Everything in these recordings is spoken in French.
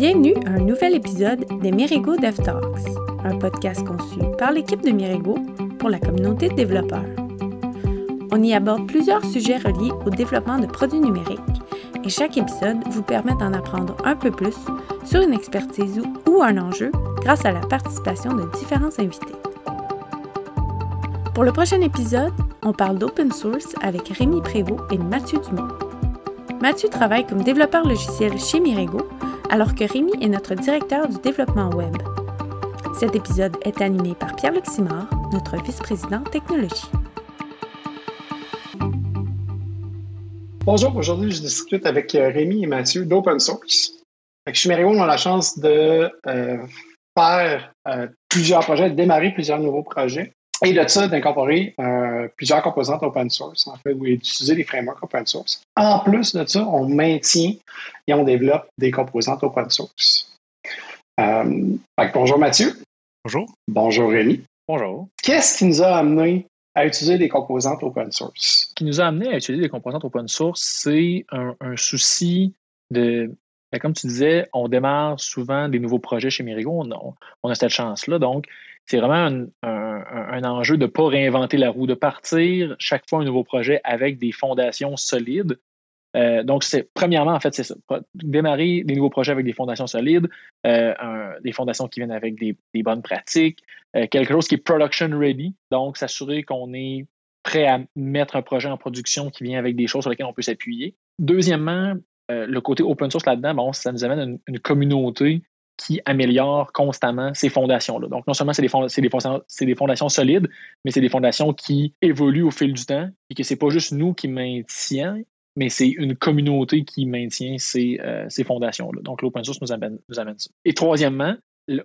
Bienvenue à un nouvel épisode des Mirigo Dev Talks, un podcast conçu par l'équipe de Mirigo pour la communauté de développeurs. On y aborde plusieurs sujets reliés au développement de produits numériques et chaque épisode vous permet d'en apprendre un peu plus sur une expertise ou un enjeu grâce à la participation de différents invités. Pour le prochain épisode, on parle d'open source avec Rémi Prévost et Mathieu Dumont. Mathieu travaille comme développeur logiciel chez Mirigo, alors que Rémi est notre directeur du développement web. Cet épisode est animé par Pierre-Luc notre vice-président technologie. Bonjour, aujourd'hui je discute avec euh, Rémi et Mathieu d'Open Source. Chez Mirigo, on a la chance de euh, faire euh, plusieurs projets, de démarrer plusieurs nouveaux projets. Et de ça, d'incorporer euh, plusieurs composantes open source, en fait, ou d'utiliser des frameworks open source. En plus de ça, on maintient et on développe des composantes open source. Euh, bonjour Mathieu. Bonjour. Bonjour Rémi. Bonjour. Qu'est-ce qui nous a amené à utiliser des composantes open source? Ce qui nous a amené à utiliser des composantes open source, c'est un, un, souci de. Ben, comme tu disais, on démarre souvent des nouveaux projets chez Mirigo. On, on a cette chance-là. Donc, c'est vraiment un, enjeu de ne pas réinventer la roue, de partir chaque fois un nouveau projet avec des fondations solides. Euh, donc, c'est premièrement, en fait, c'est ça. Démarrer des nouveaux projets avec des fondations solides, euh, des fondations qui viennent avec des, bonnes pratiques, euh, quelque chose qui est production ready, donc s'assurer qu'on est prêt à mettre un projet en production qui vient avec des choses sur lesquelles on peut s'appuyer. Deuxièmement, le côté open source là-dedans, bon, ça nous amène une communauté qui améliore constamment ces fondations-là. Donc, non seulement c'est des, des, des, fondations solides, mais c'est des fondations qui évoluent au fil du temps et que c'est pas juste nous qui maintiennent, mais c'est une communauté qui maintient ces, euh, ces fondations-là. Donc, l'open source nous amène, nous amène ça. Et troisièmement,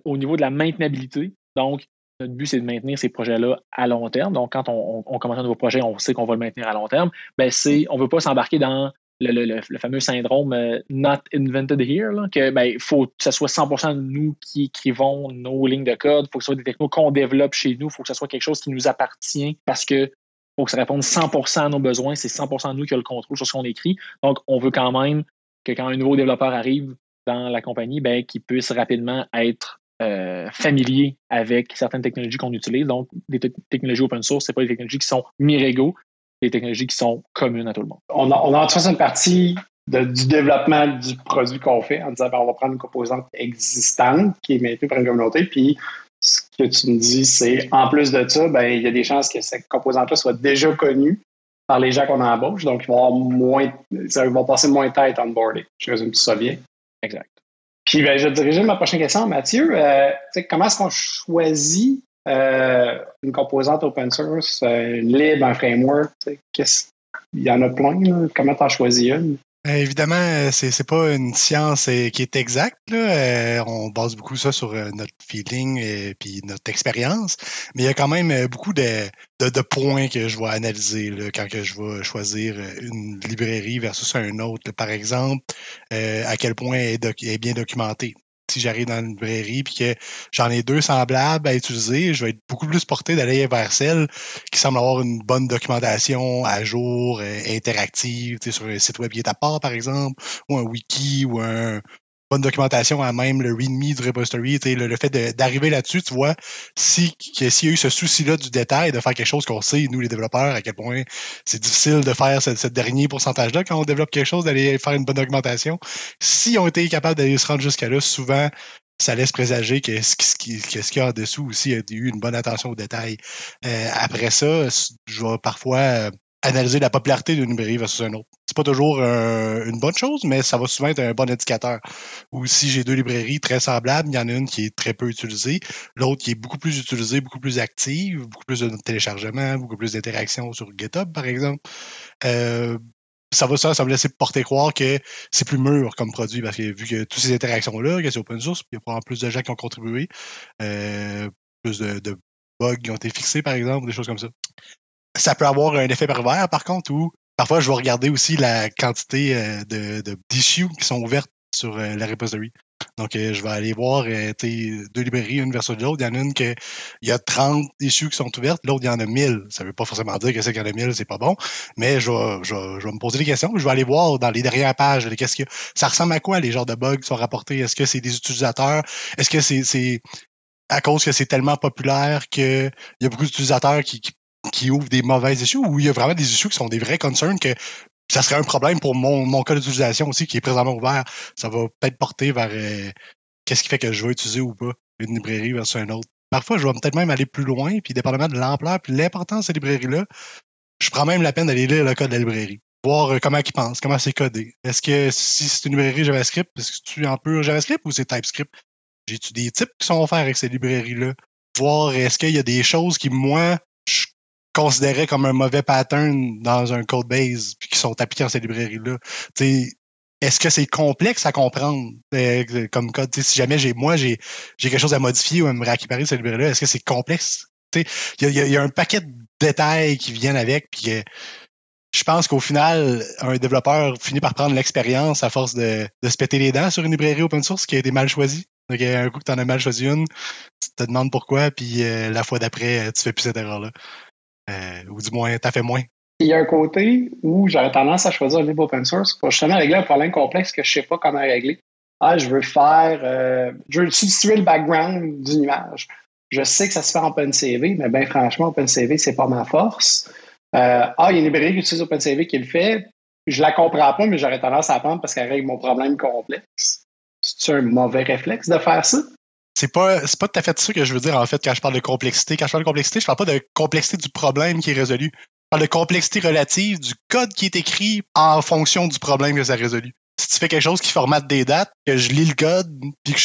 au niveau de la maintenabilité, donc, notre but, c'est de maintenir ces projets-là à long terme. Donc, quand on, on, on, commence un nouveau projet, on sait qu'on va le maintenir à long terme. Ben, c'est, on ne veut pas s'embarquer dans le, le, le, fameux syndrome euh, not invented here, que ben, faut que ce soit 100% de nous qui écrivons nos lignes de code, faut que ce soit des technos qu'on développe chez nous, faut que ce soit quelque chose qui nous appartient parce que faut que ça réponde 100% à nos besoins, c'est 100% de nous qui a le contrôle sur ce qu'on écrit. Donc, on veut quand même que quand un nouveau développeur arrive dans la compagnie, ben, qu'il puisse rapidement être euh, familier avec certaines technologies qu'on utilise. Donc, des technologies open source, c'est pas des technologies qui sont Mirego, des technologies qui sont communes à tout le monde. On a, on en une partie de, du développement du produit qu'on fait en disant ben, on va prendre une composante existante qui est maintenue par une communauté, puis ce que tu me dis, c'est en plus de ça, ben, il y a des chances que cette composante-là soit déjà connue par les gens qu'on embauche, donc ils vont, avoir moins, ils vont passer moins de temps à être onboardés. Je résume tout ça bien. Exact. Puis ben, je vais diriger ma prochaine question, Mathieu. Euh, comment est-ce qu'on choisit euh, une composante open source, euh, libre, un framework? Il y en a plein. Là. Comment tu en choisis une? Euh, évidemment, c'est c'est pas une science euh, qui est exacte. Euh, on base beaucoup ça sur euh, notre feeling et puis notre expérience, mais il y a quand même beaucoup de, de, points que je vais analyser quand que je vais choisir une librairie versus un autre. Par exemple, à quel point elle est, est bien documentée si j'arrive dans une librairie puis que j'en ai deux semblables à utiliser, je vais être beaucoup plus porté d'aller vers celle qui semble avoir une bonne documentation à jour, euh, interactive, sur un site web qui est à part, par exemple, ou un wiki ou un bonne documentation à même le readme du repository, le, le fait d'arriver là-dessus, tu vois, si s'il y a eu ce souci-là du détail, de faire quelque chose qu'on sait, nous les développeurs, à quel point c'est difficile de faire ce, dernier pourcentage-là quand on développe quelque chose, d'aller faire une bonne documentation. S'ils ont été capables d'aller se rendre jusqu'à là, souvent, ça laisse présager que ce qu'il qu y a en dessous aussi a eu une bonne attention aux détails. Euh, après ça, je vais parfois euh, analyser la popularité d'une librairie versus un autre. C'est pas toujours euh, une bonne chose, mais ça va souvent être un bon indicateur. Ou si j'ai deux librairies très semblables, il y en a une qui est très peu utilisée, l'autre qui est beaucoup plus utilisée, beaucoup plus active, beaucoup plus de téléchargements, beaucoup plus d'interactions sur GitHub, par exemple. Euh, ça va ça, ça me laisser porter croire que c'est plus mûr comme produit parce que vu que toutes ces interactions-là, que c'est open source, il y a probablement plus de gens qui ont contribué, euh, plus de, de bugs qui ont été fixés, par exemple, des choses comme ça ça peut avoir un effet pervers, par contre, où parfois je vais regarder aussi la quantité euh, de, d'issues qui sont ouvertes sur euh, la repository. Donc, euh, je vais aller voir deux librairies, une versus l'autre. Il y en a une que il y a 30 issues qui sont ouvertes, l'autre, il y en a 1000. Ça ne veut pas forcément dire que c'est qu'il y en a 1000, c'est pas bon. Mais je vais, je, vais, me poser des questions. Je vais aller voir dans les dernières pages, qu'est-ce que ça ressemble à quoi les genres de bugs qui sont rapportés? Est-ce que c'est des utilisateurs? Est-ce que c'est à cause que c'est tellement populaire qu'il y a beaucoup d'utilisateurs qui, qui, ouvrent des mauvaises issues ou il y a vraiment des issues qui sont des vrais concerns que ça serait un problème pour mon, mon cas d'utilisation aussi qui est présentement ouvert. Ça va peut-être porter vers euh, qu'est-ce qui fait que je vais utiliser ou pas une librairie versus un autre. Parfois, je vais peut-être même aller plus loin, puis dépendamment de l'ampleur puis l'importance de cette librairie-là, je prends même la peine d'aller lire le code de la librairie. Voir euh, comment ils pensent, comment c'est codé. Est-ce que si c'est une librairie JavaScript, est-ce que tu es en pur JavaScript ou c'est TypeScript? J'ai-tu des types qui sont offerts avec ces librairies-là? Voir est-ce qu'il y a des choses qui, moi, je considérais comme un mauvais pattern dans un code base puis qui sont appliqués dans ces librairies-là. Est-ce que c'est complexe à comprendre euh, comme code? si jamais j'ai moi j'ai quelque chose à modifier ou à me récupérer cette librairie-là, est-ce que c'est complexe? Il y a, y a, un paquet de détails qui viennent avec, puis je pense qu'au final, un développeur finit par prendre l'expérience à force de, de, se péter les dents sur une librairie open source qui a été mal choisie. Donc, un coup que tu en as mal choisi une, tu te demandes pourquoi, puis euh, la fois d'après, tu fais plus cette erreur-là. Euh, ou du moins, tu as fait moins. Il y a un côté où j'aurais tendance à choisir un livre open source pour justement régler un problème complexe que je ne sais pas comment régler. Ah, je veux faire, euh, je veux substituer le background d'une image. Je sais que ça se fait en OpenCV, mais bien franchement, OpenCV, c'est pas ma force. ah, il y a une librairie qui utilise OpenCV qui le fait. Je la comprends pas, mais j'aurais tendance à apprendre parce qu'elle règle mon problème complexe. C'est un mauvais réflexe de faire ça? C'est pas, pas tout à fait ça que je veux dire, en fait, quand je parle de complexité. Quand je parle de complexité, je parle pas de complexité du problème qui est résolu. Je parle de complexité relative du code qui est écrit en fonction du problème que ça résolu. Si tu fais quelque chose qui formate des dates, que je lis le code, puis que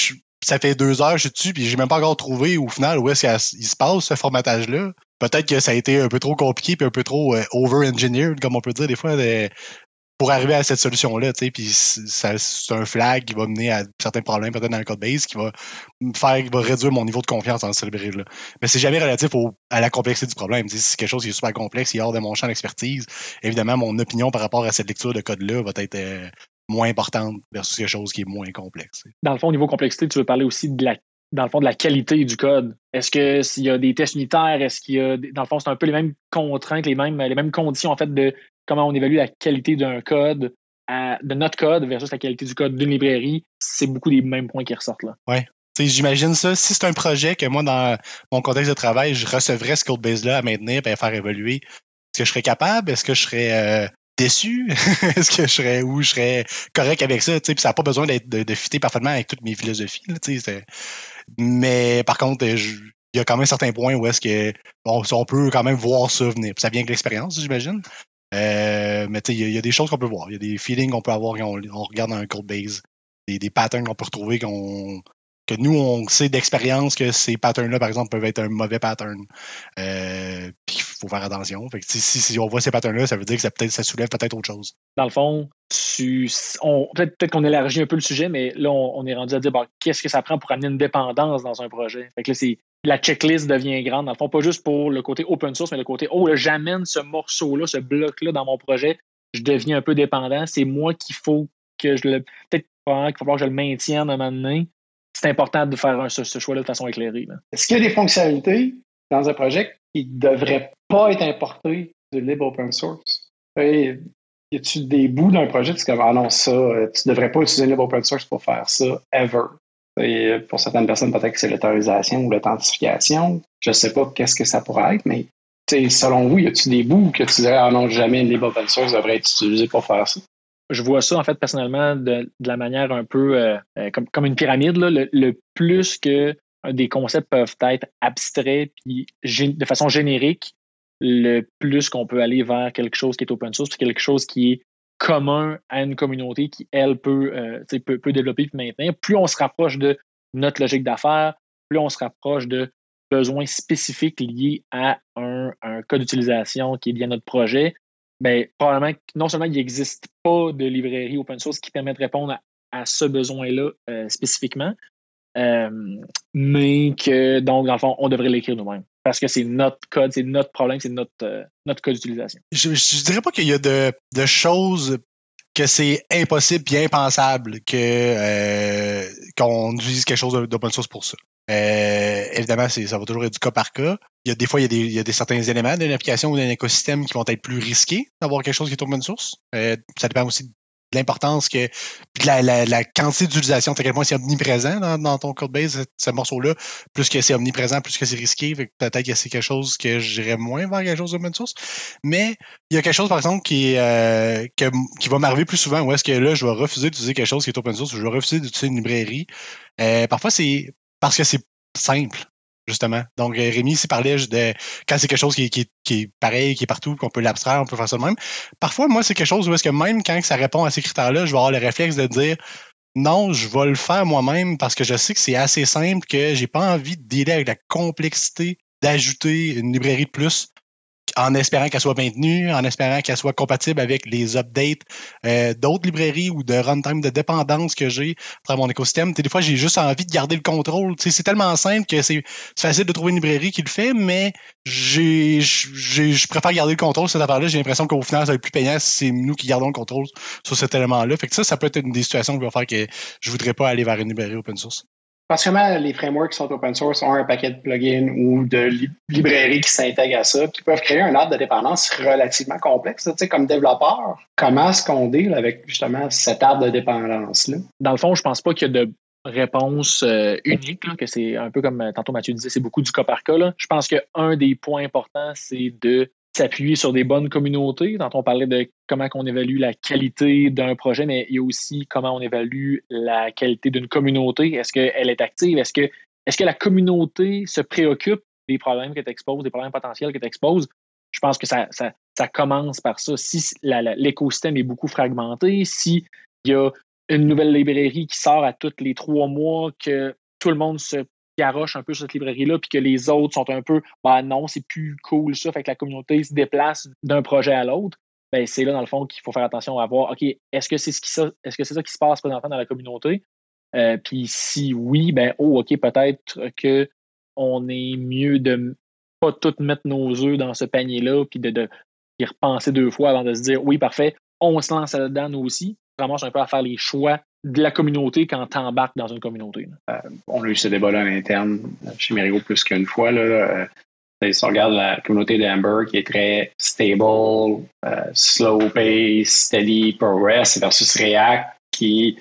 ça fait deux heures, je suis dessus, puis j'ai même pas encore trouvé au final où est-ce qu'il se passe ce formatage-là. Peut-être que ça a été un peu trop compliqué puis un peu trop euh, over-engineered, comme on peut dire des fois, pour arriver à cette solution-là, puis c'est un flag qui va mener à certains problèmes peut-être dans le code base qui va faire, qui va réduire mon niveau de confiance en ce librairie-là. Mais c'est jamais relatif à la complexité du problème. Si c'est quelque chose qui est super complexe, qui est hors de mon champ d'expertise, évidemment, mon opinion par rapport à cette lecture de code-là va être euh, moins importante versus quelque chose qui est moins complexe. Dans le fond, au niveau complexité, tu veux parler aussi de la dans le fond, de la qualité du code. Est-ce que s'il y a des tests unitaires, est-ce qu'il y a, dans le fond, c'est un peu les mêmes contraintes, les mêmes, les mêmes conditions, en fait, de comment on évalue la qualité d'un code, de notre code versus la qualité du code d'une librairie, c'est beaucoup des mêmes points qui ressortent là. Oui. J'imagine ça. Si c'est un projet que moi, dans mon contexte de travail, je recevrais ce code base-là à maintenir et à faire évoluer, est-ce que je serais capable? Est-ce que je serais euh, déçu? est-ce que je serais ou je serais correct avec ça? Puis ça n'a pas besoin d'être de, de, fitter parfaitement avec toutes mes philosophies. Là, mais par contre, il y a quand même certains points où est-ce que bon, on peut quand même voir ça venir. ça vient avec l'expérience, j'imagine. Euh, mais il y, a des choses qu'on peut voir. Il y a des feelings qu'on peut avoir quand on, regarde un code base. Des, des patterns qu'on peut retrouver qu'on que nous, on sait d'expérience que ces patterns-là, par exemple, peuvent être un mauvais pattern. Euh, faut faire attention. Fait que, si, si, on voit ces patterns-là, ça veut dire que ça, peut ça soulève peut-être autre chose. Dans le fond, peut-être peut qu'on élargit un peu le sujet, mais là, on, est rendu à dire qu'est-ce que ça prend pour amener une dépendance dans un projet? Fait que là, c'est la checklist devient grande. Dans le fond, pas juste pour le côté open source, mais le côté oh, j'amène ce morceau-là, ce bloc-là dans mon projet, je deviens un peu dépendant. C'est moi qu'il faut que je le. Peut-être qu'il falloir que je le maintienne à un moment donné. C'est important de faire ce, choix-là de façon éclairée. Est-ce qu'il y a des fonctionnalités dans un projet qui ne devraient pas être importées du libre open source? y a-tu des bouts d'un projet, tu dis ah non, ça, euh, tu devrais pas utiliser libre open source pour faire ça, ever. Et pour certaines personnes, peut-être que c'est l'autorisation ou l'authentification. Je sais pas qu'est-ce que ça pourrait être, mais selon vous, y a-t-il des bouts que tu dirais, ah non, jamais une libre open source devrait être utilisé pour faire ça? Je vois ça, en fait, personnellement, de, la manière un peu euh, euh, comme, comme une pyramide. le, plus que des concepts peuvent être abstraits puis de façon générique, le plus qu'on peut aller vers quelque chose qui est open source, quelque chose qui est commun à une communauté qui, elle, peut, euh, peut, développer et maintenir. Plus on se rapproche de notre logique d'affaires, plus on se rapproche de besoins spécifiques liés à un, un cas d'utilisation qui est lié à notre projet, bien, probablement non seulement il n'existe pas de librairie open source qui permet de répondre à, ce besoin-là euh, spécifiquement, mais que, donc, dans le fond, on devrait l'écrire nous-mêmes parce que c'est notre code, c'est notre problème, c'est notre, euh, notre code d'utilisation. Je, je dirais pas qu'il y a de, de, choses que c'est impossible et impensable que euh, qu'on utilise quelque chose d'open source pour ça. Euh, évidemment, ça va toujours être du cas par cas. Il y a des fois, il y a des, il y a des certains éléments d'une application ou d'un écosystème qui vont être plus risqués d'avoir quelque chose qui est open source. Euh, ça dépend aussi l'importance que la, quantité d'utilisation, à quel point c'est omniprésent dans, dans ton code base, ce, morceau-là, plus que c'est omniprésent, plus que c'est risqué, peut-être que c'est quelque chose que j'irais moins vers quelque chose d'open source. Mais il y a quelque chose, par exemple, qui, euh, qui va m'arriver plus souvent, où est-ce que là, je vais refuser d'utiliser quelque chose qui est open source, ou je vais refuser d'utiliser une librairie. Euh, parfois, c'est parce que c'est simple justement. Donc, euh, Rémi s'y parlait de quand c'est quelque chose qui, est pareil, qui est partout, qu'on peut l'abstraire, on peut faire ça de même. Parfois, moi, c'est quelque chose où est-ce que même quand ça répond à ces critères-là, je vais avoir le réflexe de dire non, je vais le faire moi-même parce que je sais que c'est assez simple que j'ai pas envie de dealer avec la complexité d'ajouter une librairie de plus en espérant qu'elle soit maintenue, en espérant qu'elle soit compatible avec les updates euh, d'autres librairies ou de runtime de dépendance que j'ai dans mon écosystème. des fois, j'ai juste envie de garder le contrôle. c'est tellement simple que c'est facile de trouver une librairie qui le fait, mais je préfère garder le contrôle sur cette affaire-là. J'ai l'impression qu'au final, ça va être plus payant si c'est nous qui gardons le contrôle sur cet élément-là. Fait que ça, ça peut être une des situations qui va faire que je voudrais pas aller vers une librairie open source particulièrement les frameworks qui sont open source ont un paquet de plugins ou de librairies qui s'intègrent à ça, qui peuvent créer un arbre de dépendance relativement complexe. Tu sais, comme développeur, comment est-ce qu'on deal avec justement cet arbre de dépendance-là? Dans le fond, je pense pas qu'il y a de réponse euh, unique, que c'est un peu comme euh, tantôt Mathieu disait, c'est beaucoup du cas par cas. Je pense qu'un des points importants, c'est de s'appuyer sur des bonnes communautés. Quand on parlait de comment on évalue la qualité d'un projet, mais il y a aussi comment on évalue la qualité d'une communauté. Est-ce qu'elle est active? Est-ce que, est que la communauté se préoccupe des problèmes que tu exposes, des problèmes potentiels que tu exposes? Je pense que ça, ça, ça, commence par ça. Si l'écosystème est beaucoup fragmenté, s'il y a une nouvelle librairie qui sort à tous les trois mois, que tout le monde se garoche un peu cette librairie-là, puis que les autres sont un peu, bah non, c'est plus cool ça, fait que la communauté se déplace d'un projet à l'autre. Ben, c'est là, dans le fond, qu'il faut faire attention à voir, OK, est-ce que c'est ce qui, est-ce que c'est ça qui se passe présentement dans la communauté? Euh, puis si oui, ben, oh, OK, peut-être que on est mieux de pas tout mettre nos œufs dans ce panier-là, puis de, de y repenser deux fois avant de se dire, oui, parfait, on se lance là-dedans, nous aussi. Vraiment, un peu à faire les choix de la communauté quand tu embarques dans une communauté. Euh, on a eu ce débat-là à l'interne chez Merigo plus qu'une fois. Là, euh, si on regarde la communauté d'Amber qui est très stable, euh, slow pace, steady progress versus React qui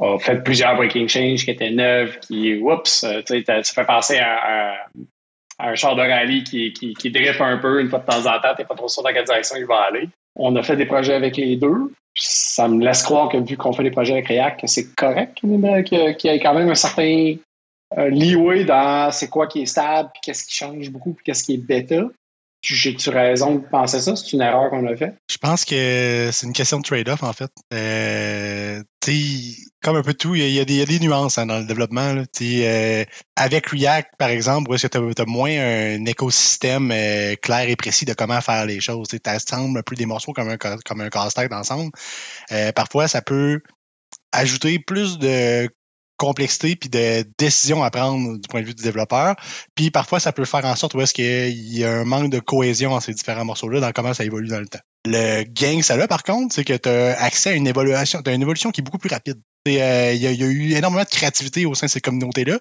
a fait plusieurs breaking changes qui étaient neuves, qui, oups, tu fait passer à, un char de rallye qui, qui, qui un peu une fois de temps en temps, t'es pas trop sûr dans quelle direction il va aller. On a fait des projets avec les deux ça me laisse croire que vu qu'on fait des projets avec React, que c'est correct, qu'il y ait quand même un certain euh, leeway dans c'est quoi qui est stable, puis qu'est-ce qui change beaucoup, puis qu'est-ce qui est bêta. J'ai-tu raison de penser ça? C'est une erreur qu'on a faite? Je pense que c'est une question de trade-off, en fait. Euh, comme un peu tout, il y, a, des, nuances hein, dans le développement. Là. Euh, avec React, par exemple, où est-ce que tu as, moins un écosystème euh, clair et précis de comment faire les choses. Tu assembles un peu des morceaux comme un, comme un casse-tête ensemble. Euh, parfois, ça peut ajouter plus de complexité puis de décisions à prendre du point de vue du développeur. Puis parfois, ça peut faire en sorte où est-ce qu'il y a un manque de cohésion entre ces différents morceaux-là dans comment ça évolue dans le temps. Le gain que ça a, par contre, c'est que tu as accès à une évolution, as une évolution qui est beaucoup plus rapide. Euh, il y, a eu énormément de créativité au sein de ces communautés-là.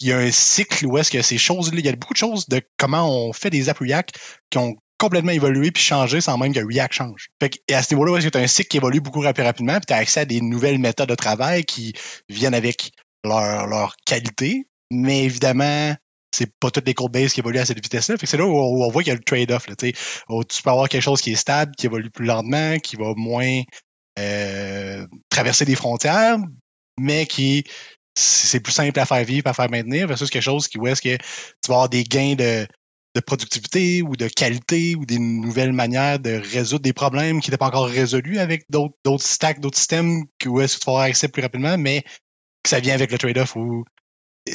Il y a un cycle où est-ce que ces choses-là, il y a beaucoup de choses de comment on fait des apps React qui ont complètement évolué puis changé sans même que React change. Fait et à ce niveau-là, as un cycle qui évolue beaucoup rapidement, puis tu as accès à des nouvelles méthodes de travail qui viennent avec leur, leur qualité, mais évidemment, c'est pas toutes les codebases qui évoluent à cette vitesse-là. c'est là où on, voit qu'il y a le trade-off. Tu peux avoir quelque chose qui est stable, qui évolue plus lentement, qui va moins euh, traverser des frontières, mais qui c'est plus simple à faire vivre, à faire maintenir, versus quelque chose qui où est-ce que tu vas avoir des gains de, de productivité ou de qualité ou des nouvelles manières de résoudre des problèmes qui n'étaient pas encore résolus avec d'autres stacks, d'autres systèmes, où est-ce que tu vas avoir accès plus rapidement, mais que ça vient avec le trade-off où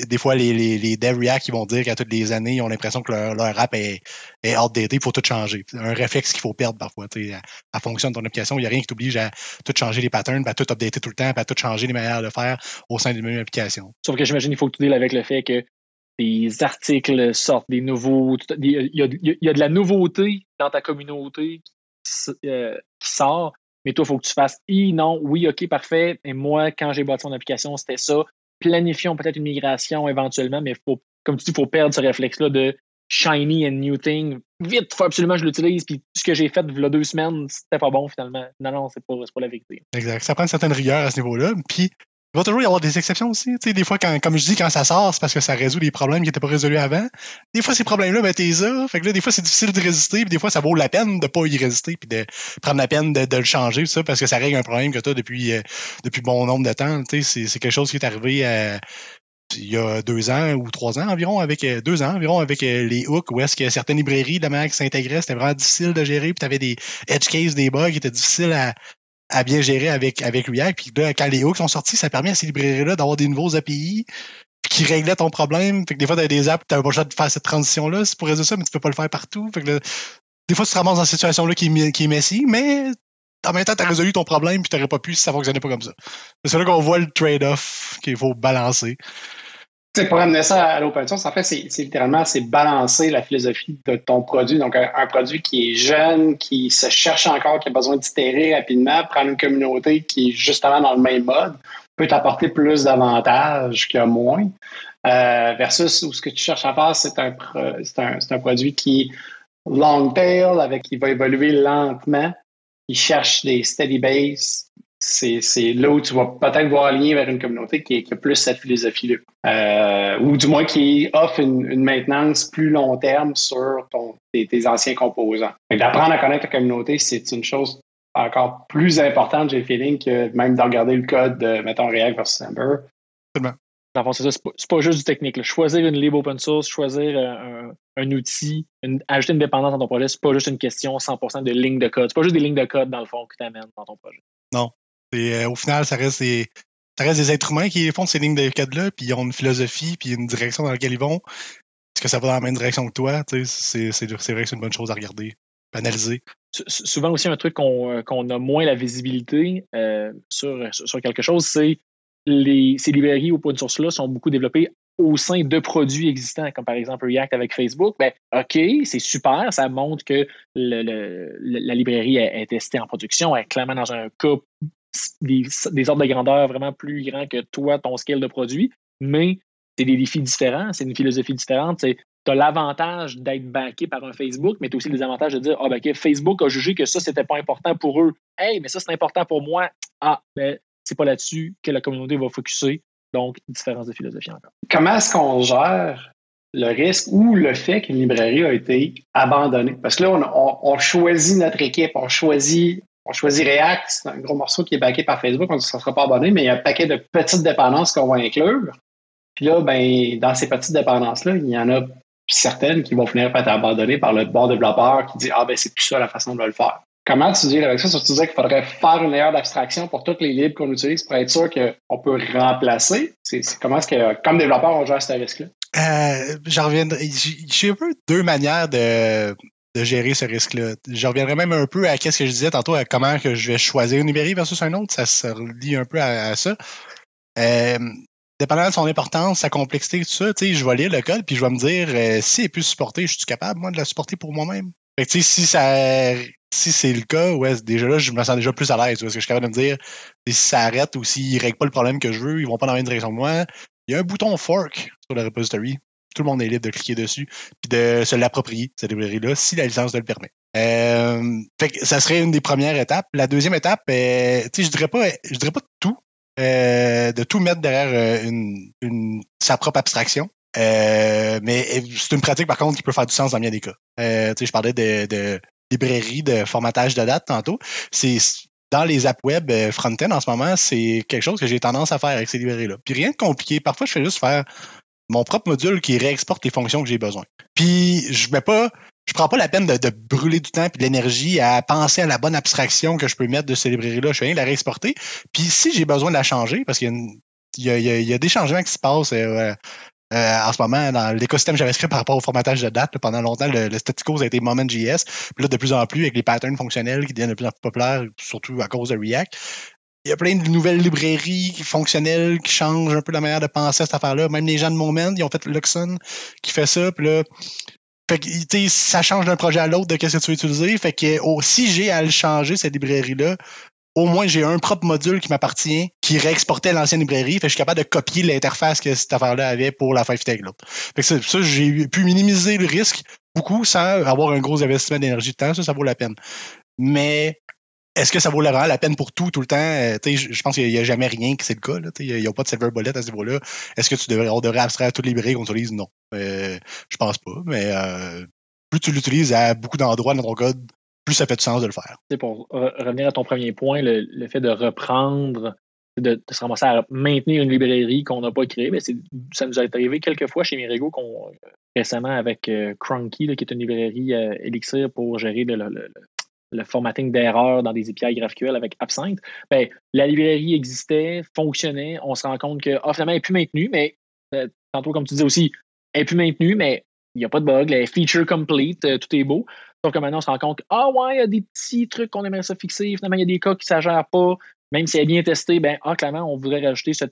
des fois, les, les, les React qui vont dire qu'à toutes les années, ils ont l'impression que leur, app est, est outdated, il faut tout changer. C'est un réflexe qu'il faut perdre parfois. À, fonction de ton application, il n'y a rien qui t'oblige à tout changer les patterns, à tout updater tout le temps, à tout changer les manières de faire au sein d'une même application. Sauf que j'imagine qu'il faut que tu avec le fait que des articles sortent, des nouveaux. Il y a, de la nouveauté dans ta communauté qui, euh, sort, mais toi, il faut que tu fasses I, non, oui, OK, parfait. Et moi, quand j'ai bâti mon application, c'était ça. Planifions peut-être une migration éventuellement, mais faut, comme tu dis, il faut perdre ce réflexe-là de shiny and new thing. Vite, faut absolument que je l'utilise. Puis ce que j'ai fait il y a deux semaines, c'était pas bon finalement. Non, non, c'est pas, pas la vérité. Exact. Ça prend une certaine rigueur à ce niveau-là. Puis il va toujours y avoir des exceptions aussi. Tu sais, des fois, quand, comme je dis, quand ça sort, c'est parce que ça résout des problèmes qui n'étaient pas résolus avant. Des fois, ces problèmes-là, ben, t'es ça. Fait que là, des fois, c'est difficile de résister, puis des fois, ça vaut la peine de pas y résister, puis de prendre la peine de, le changer, ça, parce que ça règle un problème que tu as depuis, euh, depuis bon nombre de temps. Sais, c'est quelque chose qui est arrivé euh, il y a deux ans ou trois ans environ, avec euh, deux ans environ, avec les hooks, où est-ce que certaines librairies, de manière qui s'intégraient, c'était vraiment difficile de gérer, puis tu avais des edge cases, des bugs qui étaient difficiles à, à bien gérer avec, avec React. Puis là, quand les hooks sont sortis, ça permet à ces librairies-là d'avoir des nouveaux API qui réglaient ton problème. Fait que des fois, tu as des apps, tu n'as pas le choix de faire cette transition-là, c'est pour résoudre ça, mais tu peux pas le faire partout. Fait que là, des fois, tu te ramasses dans cette situation-là qui, est, qui est messy, mais en même temps, tu as résolu ton problème puis tu n'aurais pas pu si ça fonctionnait pas comme ça. C'est là qu'on voit le trade-off qu'il faut balancer pour amener ça à l'open source, en fait, c'est littéralement c'est balancer la philosophie de ton produit. Donc, un, produit qui est jeune, qui se cherche encore, qui a besoin d'itérer rapidement, prendre une communauté qui est justement dans le même mode, peut t'apporter plus d'avantages que moins. Euh, versus où ce que tu cherches à faire, c'est un, produit qui long tail, avec qui va évoluer lentement. Il cherche des steady base c'est là où tu vas peut-être voir aligner vers une communauté qui, a plus cette philosophie-là. Euh, ou du moins qui offre une, maintenance plus long terme sur ton, tes, anciens composants. D'apprendre à connaître ta communauté, c'est une chose encore plus importante, j'ai le feeling, que même de regarder le code de, mettons, React versus Ember. C'est pas, pas, juste du technique. Choisir une lib open source, choisir un, un outil, ajouter une dépendance dans ton projet, c'est pas juste une question 100% de ligne de code. C'est pas juste des lignes de code, dans le fond, que tu amènes dans ton projet. Non, euh, au final, ça reste des, ça reste des êtres humains qui font ces lignes de code-là, puis ils ont une philosophie, puis une direction dans laquelle ils vont. Est-ce que ça va dans la même direction que toi? C'est, c'est, vrai que c'est une bonne chose à regarder, à analyser. Souvent aussi, un truc qu'on, euh, qu'on a moins la visibilité euh, sur, sur quelque chose, c'est les, ces librairies open source-là sont beaucoup développées au sein de produits existants, comme par exemple React avec Facebook, ben, OK, c'est super, ça montre que la librairie est, testée en production, est clairement dans un cas des, ordres de grandeur vraiment plus grands que toi, ton scale de produit, mais c'est des défis différents, c'est une philosophie différente. Tu as l'avantage d'être backé par un Facebook, mais tu as aussi les avantages de dire Ah, ben, Facebook a jugé que ça, c'était pas important pour eux. Hey, mais ça, c'est important pour moi. Ah, mais ben, c'est pas là-dessus que la communauté va focuser. Donc, différence de philosophie encore. Comment est-ce qu'on gère le risque ou le fait qu'une librairie a été abandonnée? Parce que là, on, choisit notre équipe, on choisit, on choisit React, c'est un gros morceau qui est backé par Facebook, on ne sera pas abandonné, mais il y a un paquet de petites dépendances qu'on va inclure. Puis là, ben, dans ces petites dépendances-là, il y en a certaines qui vont finir par être abandonnées par le bon développeur qui dit Ah ben c'est plus ça la façon de le faire. Comment tu dis avec ça? Tu disais qu'il faudrait faire une meilleure d'abstraction pour toutes les libres qu'on utilise pour être sûr qu'on peut remplacer. Comment est-ce que, comme développeur, on gère ce risque-là? Euh, j'en reviendrai. J'ai un peu deux manières de, de gérer ce risque-là. Je reviendrai même un peu à ce que je disais tantôt, à comment que je vais choisir une librairie versus un autre. Ça se relie un peu à, ça. Euh, dépendant de son importance, sa complexité, tout ça, je vais lire le code puis je vais me dire euh, si elle est plus supportée, je suis capable, moi, de la supporter pour moi-même? Fait que, si ça si c'est le cas, ouais, déjà là, je me sens déjà plus à l'aise. Parce que je suis capable de me dire, si ça arrête ou s'ils ne règlent pas le problème que je veux, ils vont pas dans la même direction que moi. Il y a un bouton fork sur le repository. Tout le monde est libre de cliquer dessus puis de se l'approprier, cette librairie-là, si la licence le permet. Euh, fait que ça serait une des premières étapes. La deuxième étape, euh, je dirais pas, je dirais pas tout, euh, de tout mettre derrière une, sa propre abstraction. Mais c'est une pratique, par contre, qui peut faire du sens dans bien des cas. Je parlais de, de librairie de formatage de date tantôt. C'est dans les apps web front-end en ce moment, c'est quelque chose que j'ai tendance à faire avec ces librairies-là. Puis rien de compliqué. Parfois, je fais juste faire mon propre module qui réexporte les fonctions que j'ai besoin. Puis je mets pas, je prends pas la peine de, brûler du temps et de l'énergie à penser à la bonne abstraction que je peux mettre de ces librairies-là. Je rien de la réexporter. Puis si j'ai besoin de la changer, parce qu'il y, a, des changements qui se passent euh, euh, en ce moment, dans l'écosystème JavaScript par rapport au formatage de date, pendant longtemps, le, le a été Moment.js. Puis là, de plus en plus, avec les patterns fonctionnels qui deviennent de plus en plus populaires, surtout à cause de React, il y a plein de nouvelles librairies fonctionnelles qui changent un peu la manière de penser à cette affaire-là. Même les gens de Moment, ils ont fait Luxon qui fait ça. Puis là, fait que, ça change d'un projet à l'autre de qu'est-ce que tu veux utiliser. Fait que oh, si j'ai à le changer, cette librairie-là, au moins j'ai un propre module qui m'appartient, qui réexportait l'ancienne librairie. Fait que je suis capable de copier l'interface que cette affaire-là avait pour la Five Tech. Fait que ça j'ai pu minimiser le risque beaucoup sans avoir un gros investissement d'énergie de temps. Ça, ça vaut la peine. Mais est-ce que ça vaut vraiment la peine pour tout, tout le temps? Euh, je pense qu'il n'y a, jamais rien qui c'est le cas. Il n'y a, pas de silver bullet à ce niveau-là. Est-ce que tu devrais, on devrait abstraire toutes les librairies qu'on utilise? Non. Euh, je pense pas. Mais euh, plus tu l'utilises à beaucoup d'endroits dans ton code, plus ça fait du sens de le faire. Pour revenir à ton premier point, le, fait de reprendre, de, se ramasser à maintenir une librairie qu'on n'a pas créée, ça nous est arrivé quelques fois chez Mirego récemment avec euh, Cronky, qui est une librairie Elixir pour gérer le, le formatting d'erreurs dans des API GraphQL avec Absinthe, ben, la librairie existait, fonctionnait, on se rend compte que oh, finalement, elle n'est plus maintenue, mais euh, tantôt, comme tu disais aussi, elle n'est plus maintenue, mais il n'y a pas de bug, est feature complete, euh, tout est beau. Sauf que maintenant, on se rend compte ah ouais, il y a des petits trucs qu'on aimerait ça fixer, finalement, il y a des cas qui ne s'agèrent pas, même si elle est bien testée, ben, ah, clairement, on voudrait rajouter ce,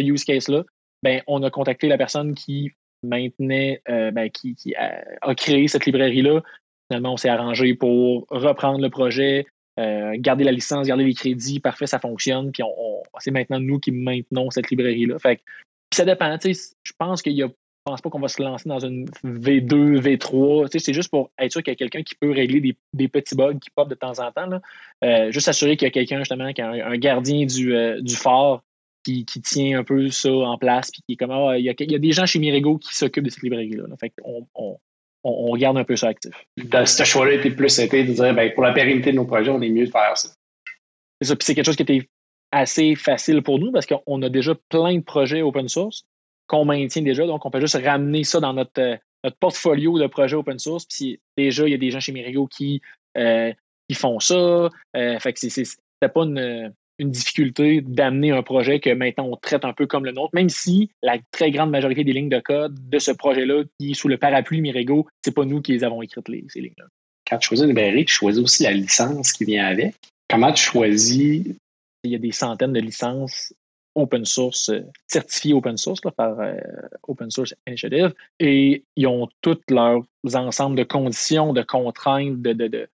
use case-là. Ben, on a contacté la personne qui maintenait, euh, ben, qui, a, créé cette librairie-là, Finalement, on s'est arrangé pour reprendre le projet, euh, garder la licence, garder les crédits, parfait, ça fonctionne. Puis on, c'est maintenant nous qui maintenons cette librairie-là. Fait ça dépend. Je pense qu'il y a je pense pas qu'on va se lancer dans une V2, V3. C'est juste pour être sûr qu'il y a quelqu'un qui peut régler des, petits bugs qui pop de temps en temps. Là. Euh, juste assurer qu'il y a quelqu'un justement qui a un, gardien du, euh, du fort qui, tient un peu ça en place. Puis qui est ah, il, y a, des gens chez Mirego qui s'occupent de cette librairie-là. Fait on, on, on, garde un peu ça actif. ce choix-là était plus été de dire ben, pour la pérennité de nos projets, on est mieux de faire ça. C'est ça. Puis c'est quelque chose qui était assez facile pour nous parce qu'on a déjà plein de projets open source qu'on maintient déjà. Donc, on peut juste ramener ça dans notre, euh, notre portfolio de projets open source. Puis déjà, il y a des gens chez Mirigo qui, euh, qui font ça. Euh, fait que c'est pas une, une difficulté d'amener un projet que maintenant on traite un peu comme le nôtre, même si la très grande majorité des lignes de code de ce projet-là, qui est sous le parapluie Mirego, c'est pas nous qui les avons écrites, les, ces lignes-là. Quand tu choisis une librairie, tu choisis aussi la licence qui vient avec. Comment tu choisis? Il y a des centaines de licences open source, euh, certifiées open source par euh, Open Source Initiative, et ils ont tous leurs ensembles de conditions, de contraintes, de, de de,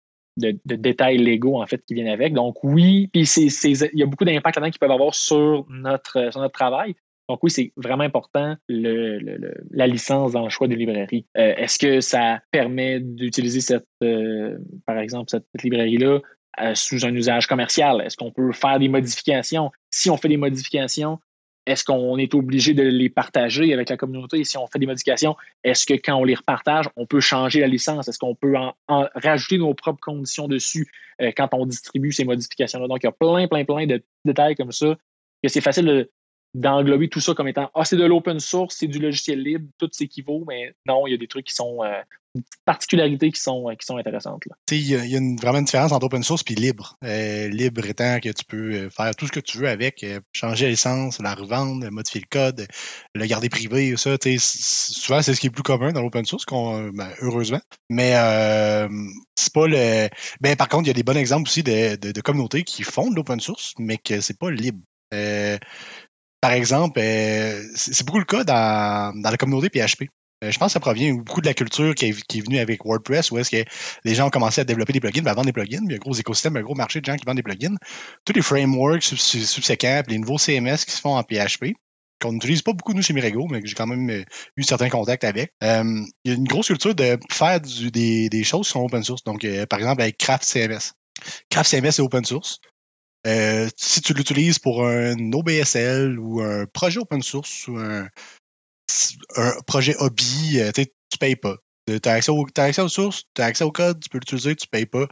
détails légaux en fait qui viennent avec. Donc oui, puis il y a beaucoup d'impacts là-dedans qui peuvent avoir sur notre, sur notre travail. Donc oui, c'est vraiment important la licence dans le choix de librairie. Euh, est-ce que ça permet d'utiliser cette, euh, par exemple, cette, librairie-là euh, sous un usage commercial? Est-ce qu'on peut faire des modifications? Si on fait des modifications, est-ce qu'on est obligé de les partager avec la communauté? Si on fait des modifications, est-ce que quand on les repartage, on peut changer la licence? Est-ce qu'on peut en, rajouter nos propres conditions dessus euh, quand on distribue ces modifications-là? Donc, il y a plein, plein, plein de détails comme ça c'est facile de, d'englober tout ça comme étant Ah, c'est de l'open source, c'est du logiciel libre, tout s'équivaut, mais non, il y a des trucs qui sont euh, particularités qui sont, qui sont intéressantes. Il y, a, une, vraiment une différence entre open source et libre. Euh, libre étant que tu peux euh, faire tout ce que tu veux avec, changer la licence, la revendre, modifier le code, le garder privé, ça. Souvent, c'est ce qui est plus commun dans l'open source, ben, heureusement. Mais c'est pas le. Ben, par contre, il y a des bons exemples aussi de, de, communautés qui font de l'open source, mais que c'est pas libre. Par exemple, euh, c'est beaucoup le cas dans, dans la communauté PHP. Euh, je pense que ça provient beaucoup de la culture qui est, venue avec WordPress, où est-ce que les gens ont commencé à développer des plugins, à vendre des plugins. Il y a un gros écosystème, un gros marché de gens qui vendent des plugins. Tous les frameworks subséquents, les nouveaux CMS qui se font en PHP, qu'on n'utilise pas beaucoup nous chez Mirego, mais que j'ai quand même euh, eu certains contacts avec. il y a une grosse culture de faire des, choses qui sont open source. Donc, par exemple, avec Craft CMS. Craft CMS est open source. Euh, si tu l'utilises pour un OBSL ou un projet open source ou un, projet hobby, euh, tu ne payes pas. Tu as, accès aux sources, tu as accès au code, tu peux l'utiliser, tu payes pas.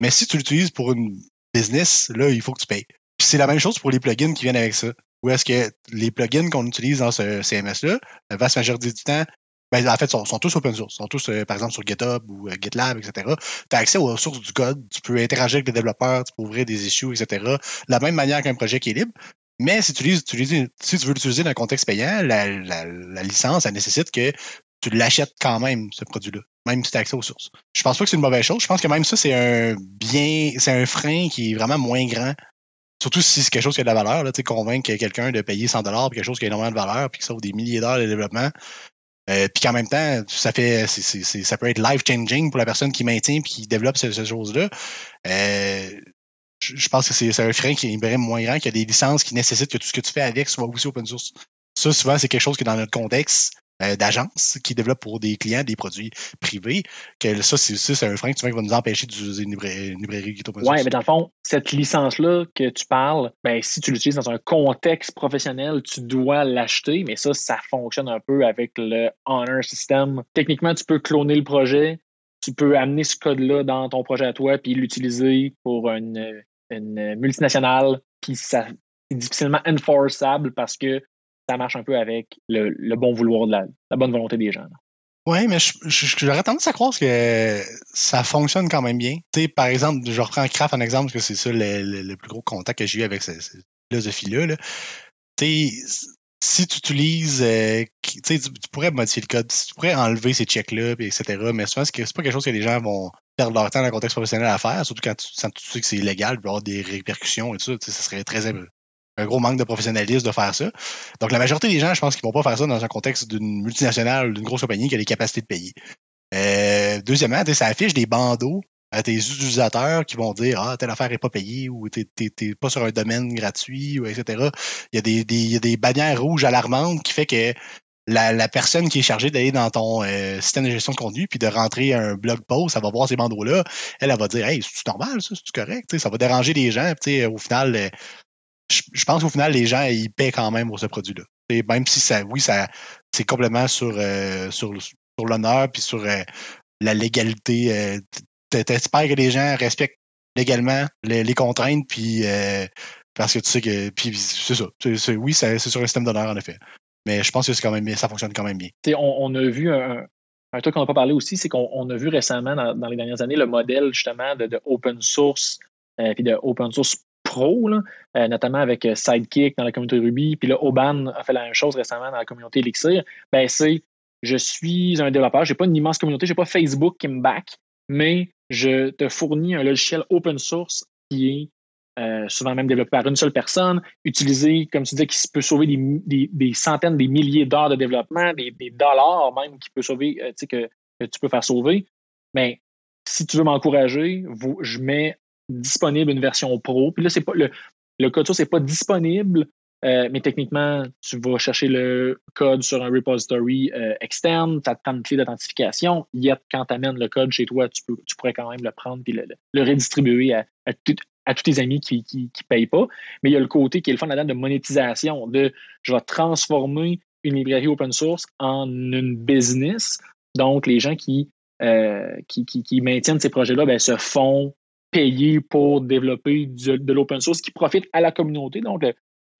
Mais si tu l'utilises pour une business, là, il faut que tu payes. c'est la même chose pour les plugins qui viennent avec ça. Ou est-ce que les plugins qu'on utilise dans ce CMS-là, la vaste majorité du temps, ben, en fait, sont, tous open source. Sont tous, euh, par exemple, sur GitHub ou euh, GitLab, etc. Tu as accès aux ressources du code. Tu peux interagir avec les développeurs, tu peux ouvrir des issues, etc. De la même manière qu'un projet qui est libre. Mais si tu, si tu veux l'utiliser dans un contexte payant, la, la, la licence, elle nécessite que tu l'achètes quand même, ce produit-là, même si tu as accès aux sources. Je pense pas que c'est une mauvaise chose. Je pense que même ça, c'est un bien, c'est un frein qui est vraiment moins grand. Surtout si c'est quelque chose qui a de la valeur, là, convaincre quelqu'un de payer 100 pour quelque chose qui a énormément de valeur, puis ça vaut des milliers d'heures de développement, euh, puis qu'en même temps, ça fait ça peut être life changing pour la personne qui maintient et qui développe ces, choses-là. Euh, je pense que c'est un frein qui est vraiment moins grand, qu'il y a des licences qui nécessitent que tout ce que tu fais avec soit aussi open source. Ça, souvent, c'est quelque chose qui, dans notre contexte euh, d'agence qui développe pour des clients des produits privés, que ça, c'est un frein qui va nous empêcher d'utiliser une, librairie, qui est open source. Oui, mais dans le fond, cette licence-là que tu parles, ben, si tu l'utilises dans un contexte professionnel, tu dois l'acheter, mais ça, ça fonctionne un peu avec le Honor System. Techniquement, tu peux cloner le projet, tu peux amener ce code-là dans ton projet à toi, puis l'utiliser pour une, une multinationale, puis ça difficilement enforçable parce que ça marche un peu avec le, bon vouloir de la, bonne volonté des gens. Oui, mais j'aurais tendance à croire que ça fonctionne quand même bien. par exemple, je reprends Kraft en exemple, parce que c'est ça le, plus gros contact que j'ai eu avec cette, philosophie-là. Là. Si tu utilises, euh, tu, pourrais modifier le code, tu pourrais enlever ces checks-là, etc. Mais souvent, c'est pas quelque chose que les gens vont perdre leur temps dans le contexte professionnel à faire, surtout quand tu, sais que c'est illégal, il avoir des répercussions et tout ça. Ça serait très un gros manque de professionnalisme de faire ça. Donc, la majorité des gens, je pense qu'ils vont pas faire ça dans un contexte d'une multinationale, d'une grosse compagnie qui a les capacités de payer. Euh, deuxièmement, ça affiche des bandeaux à tes utilisateurs qui vont dire Ah, telle affaire n'est pas payée ou t'es pas sur un domaine gratuit, ou etc. Il y, a des, des, des bannières rouges alarmantes qui fait que la, personne qui est chargée d'aller dans ton euh, système de gestion de contenu puis de rentrer un blog post, ça va voir ces bandeaux-là, elle, elle va dire Hey, c'est normal, ça, c'est correct, ça va déranger les gens. Au final, euh, je, pense qu'au final, les gens, ils paient quand même pour ce produit-là. Même si ça, oui, ça, c'est complètement sur, euh, sur, sur l'honneur puis sur la légalité. T'espères que les gens respectent légalement les, contraintes, puis parce que tu sais que. Puis c'est ça. oui, c'est sur un système d'honneur, en effet. Mais je pense que quand même ça fonctionne quand même bien. On, on, a vu un, un truc qu'on n'a pas parlé aussi, c'est qu'on a vu récemment dans, les dernières années le modèle justement de, open source puis de open source pro, euh, notamment avec euh, Sidekick dans la communauté Ruby, puis là, Oban a fait la même chose récemment dans la communauté Elixir, ben c'est je suis un développeur, je n'ai pas une immense communauté, je n'ai pas Facebook qui me back, mais je te fournis un logiciel open source qui est euh, souvent même développé par une seule personne, utilisé, comme tu disais, qui peut sauver des, centaines, des milliers d'heures de développement, des, dollars même qui peut sauver, tu sais, que, tu peux faire sauver. Mais si tu veux m'encourager, je mets disponible une version pro. Puis là, c'est pas le, le code source n'est pas disponible, euh, mais techniquement, tu vas chercher le code sur un repository euh, externe, tu as une clé d'authentification. Yet, quand tu amènes le code chez toi, tu, peux, tu pourrais quand même le prendre et le, redistribuer à, à, tous tes amis qui ne payent pas. Mais il y a le côté qui est le fun là de monétisation, de je vais transformer une librairie open source en une business. Donc, les gens qui, euh, qui, qui, maintiennent ces projets-là ben, se font payer pour développer de l'open source qui profite à la communauté, donc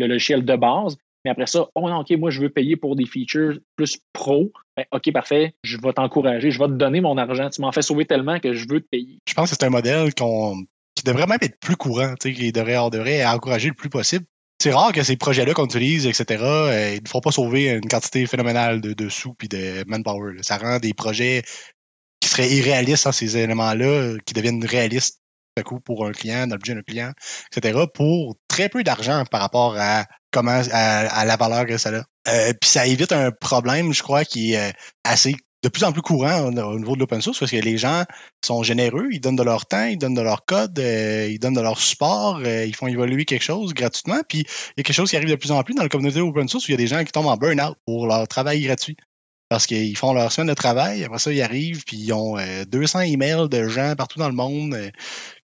logiciel de base. Mais après ça, oh, OK, moi, je veux payer pour des features plus pro. Ben, OK, parfait, je vais t'encourager, je vais te donner mon argent. Tu m'en fais sauver tellement que je veux te payer. Je pense que c'est un modèle qui devrait même être plus courant, qui devrait, devrait encourager le plus possible. C'est rare que ces projets-là qu'on utilise, etc., euh, ils ne font pas sauver une quantité phénoménale de, sous et de manpower. Ça rend des projets qui seraient irréalistes sans ces éléments-là, qui deviennent réalistes coup pour un client, dans le budget d'un client, etc., pour très peu d'argent par rapport à comment à, la valeur que ça a. Euh, puis ça évite un problème, je crois, qui est euh, assez de plus en plus courant au, niveau de l'open source parce que les gens sont généreux, ils donnent de leur temps, ils donnent de leur code, euh, ils donnent de leur support, ils font évoluer quelque chose gratuitement. Puis il y a quelque chose qui arrive de plus en plus dans la communauté open source où il y a des gens qui tombent en burn-out pour leur travail gratuit parce qu'ils font leur semaine de travail, après ça, ils arrivent, puis ils ont 200 emails de gens partout dans le monde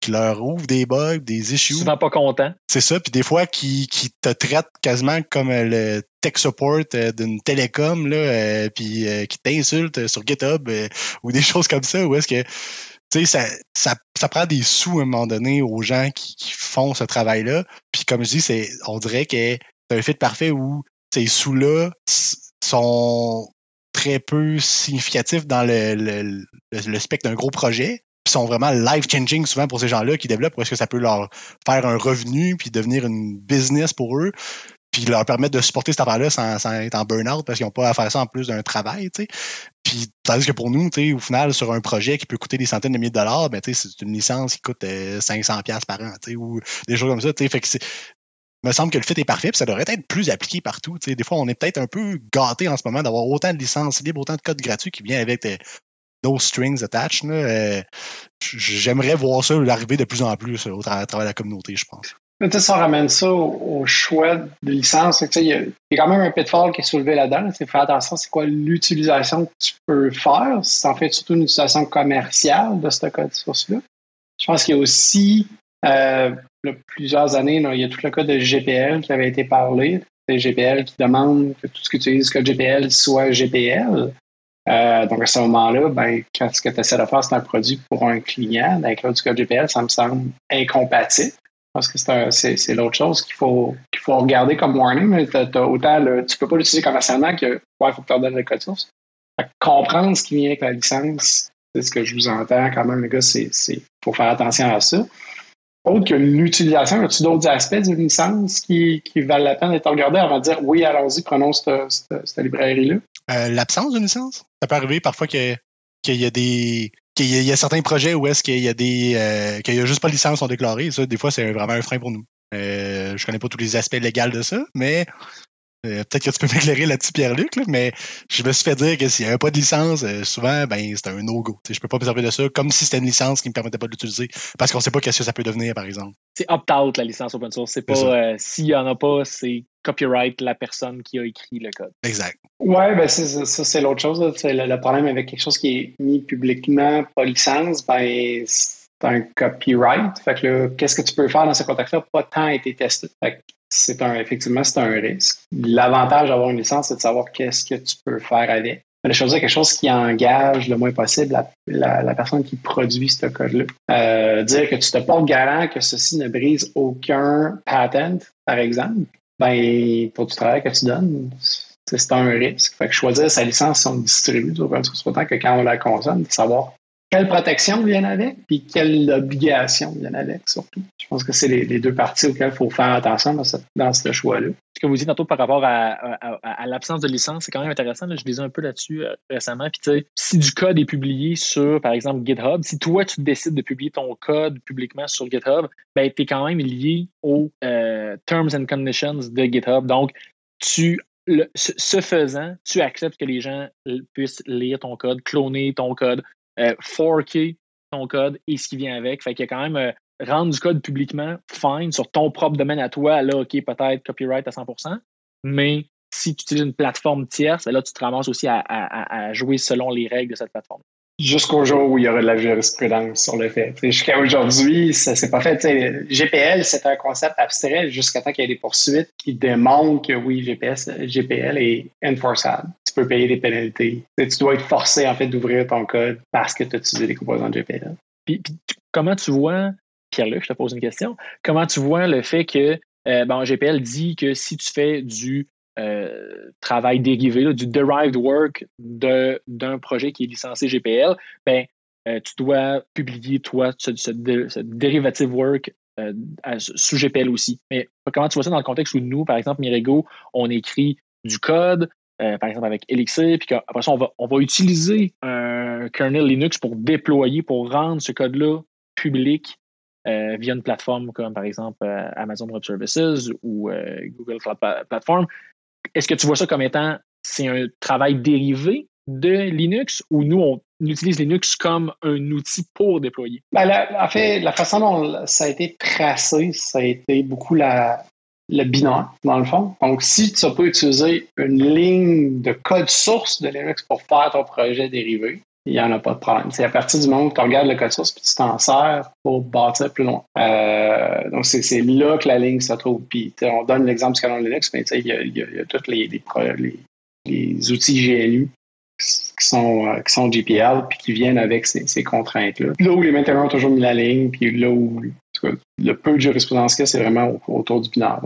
qui leur ouvrent des bugs, des issues. Souvent pas content. C'est ça, puis des fois qui, qui te traitent quasiment comme euh, le tech support euh, d'une télécom, là, euh, puis qui t'insultent sur GitHub ou des choses comme ça, où est-ce que tu sais, ça, ça, ça, prend des sous à un moment donné aux gens qui, qui font ce travail-là. Puis comme je dis, c'est, on dirait que c'est un fit parfait où ces sous-là sont très peu significatifs dans le, le, le spectre d'un gros projet puis sont vraiment life-changing souvent pour ces gens-là qui développent parce que ça peut leur faire un revenu puis devenir une business pour eux puis leur permettre de supporter cette affaire-là sans, sans, être en burn-out parce qu'ils n'ont pas à faire ça en plus d'un travail, tu sais. Puis, tandis que pour nous, tu sais, au final, sur un projet qui peut coûter des centaines de milliers de dollars, ben, tu sais, c'est une licence qui coûte 500 euh, pièces par an, tu sais, ou des choses comme ça, tu sais. Fait que me semble que le fit est parfait, puis ça devrait être plus appliqué partout. Des fois, on est peut-être un peu gâté en ce moment d'avoir autant de licences libres, autant de codes gratuits qui viennent avec no strings attached. J'aimerais voir ça arriver de plus en plus au travers de la communauté, je pense. Mais ça ramène ça au, choix de licence. Il y, a quand même un pitfall qui est soulevé là-dedans. C'est faire attention, c'est quoi l'utilisation que tu peux faire. C'est en fait surtout une utilisation commerciale de ce code source-là. Je pense qu'il y a aussi, euh, plusieurs années, il y a tout le cas de GPL qui avait été parlé. C'est GPL qui demande que tout ce que tu utilises code GPL soit GPL. Euh, donc, à ce moment-là, ben, quand ce que tu essaies de faire, c'est un produit pour un client, d'inclure du code GPL, ça me semble incompatible. Parce que c'est l'autre chose qu'il faut, qu'il faut regarder comme warning. Mais autant tu peux pas l'utiliser commercialement que il faut que tu donnes le code source. comprendre ce qui vient avec la licence, c'est ce que je vous entends quand même, les gars, c'est faut faire attention à ça. Autre que l'utilisation, as-tu d'autres aspects d'une licence qui, qui valent la peine d'être regardés avant de dire oui, allons-y, prenons cette, cette, librairie-là? Euh, l'absence d'une licence? Ça peut arriver parfois qu'il y a des qu'il y, a certains projets où est-ce qu'il y a des euh, qu'il y a juste pas de licence sont déclarées. Ça, des fois, c'est vraiment un frein pour nous. Euh, je connais pas tous les aspects légaux de ça, mais euh, peut-être que tu peux m'éclairer là-dessus, Pierre-Luc, mais je me suis fait dire que s'il n'y avait pas de licence, euh, souvent, ben, c'était un no-go. Je peux pas me servir de ça comme si c'était une licence qui ne me permettait pas de l'utiliser parce qu'on ne sait pas qu'est-ce que ça peut devenir, par exemple. C'est opt-out, la licence open source. C'est pas s'il n'y en a pas, c'est copyright la personne qui a écrit le code. Exact. Ouais, ben ça, c'est l'autre chose. Le, le, problème avec quelque chose qui est mis publiquement, pas licence, ben c'est un copyright. Fait que qu'est-ce que tu peux faire dans ce contexte-là? Pas tant été testé. Fait c'est un, effectivement, c'est un risque. L'avantage d'avoir une licence, c'est de savoir qu'est-ce que tu peux faire avec. La chose, quelque chose qui engage le moins possible la, personne qui produit ce code-là. Euh, dire que tu te portes garant que ceci ne brise aucun patent, par exemple, ben, pour du travail que tu donnes, c'est un risque. Fait que choisir sa licence si on distribue, c'est autant que quand on la consomme, de savoir quelle protection vient avec, puis quelle obligation vient avec, surtout. Je pense que c'est les, deux parties auxquelles il faut faire attention dans ce, choix-là. Ce que vous dites tantôt par rapport à, l'absence de licence, c'est quand même intéressant. Je lisais un peu là-dessus euh, récemment. Puis, si du code est publié sur, par exemple, GitHub, si toi, tu décides de publier ton code publiquement sur GitHub, ben, tu es quand même lié aux euh, Terms and Conditions de GitHub. Donc, tu ce faisant, tu acceptes que les gens puissent lire ton code, cloner ton code, euh, 4K ton code et ce qui vient avec. Fait qu'il y a quand même euh, rendre du code publiquement, fine, sur ton propre domaine à toi, là, OK, peut-être copyright à 100%, mais si tu utilises une plateforme tierce, là, tu te ramasses aussi à jouer selon les règles de cette plateforme jusqu'au jour où il y aura de la jurisprudence sur le fait. Jusqu'à aujourd'hui, ça s'est pas fait. GPL, c'est un concept abstrait jusqu'à temps qu'il y ait des poursuites qui démontrent que oui, GPS, GPL est enforçable. Tu peux payer des pénalités. tu dois être forcé en fait d'ouvrir ton code parce que tu as utilisé des composants de GPL. Puis, comment tu vois, Pierre-Luc, je te pose une question, comment tu vois le fait que euh, GPL dit que si tu fais du euh, travail dérivé, du derived work d'un projet qui est licencié GPL, ben, euh, tu dois publier, toi, ce, ce, derivative work euh, sous GPL aussi. Mais comment tu vois ça dans le contexte où nous, par exemple, Mirego, on écrit du code, par exemple avec Elixir, puis après ça, on va, on va utiliser un kernel Linux pour déployer, pour rendre ce code-là public via une plateforme comme par exemple Amazon Web Services ou Google Cloud Platform. Est-ce que tu vois ça comme étant c'est un travail dérivé de Linux ou nous, on utilise Linux comme un outil pour déployer? En fait, la façon dont ça a été tracé, ça a été beaucoup la, le binaire, dans le fond. Donc, si tu pas utilisé une ligne de code source de Linux pour faire ton projet dérivé, il n'y en a pas de problème. C'est à partir du moment où tu regardes le code source puis tu t'en sers pour bâtir plus loin. Euh, donc, c'est là que la ligne se trouve. Puis, on donne l'exemple du canon Linux, mais il y a, a, tous les, les, outils GNU qui sont, euh, qui sont GPL puis qui viennent avec ces, ces contraintes-là. Là où les maintaineurs ont toujours mis la ligne, puis là où le peu de jurisprudence qu'il y a, c'est vraiment autour du binaire.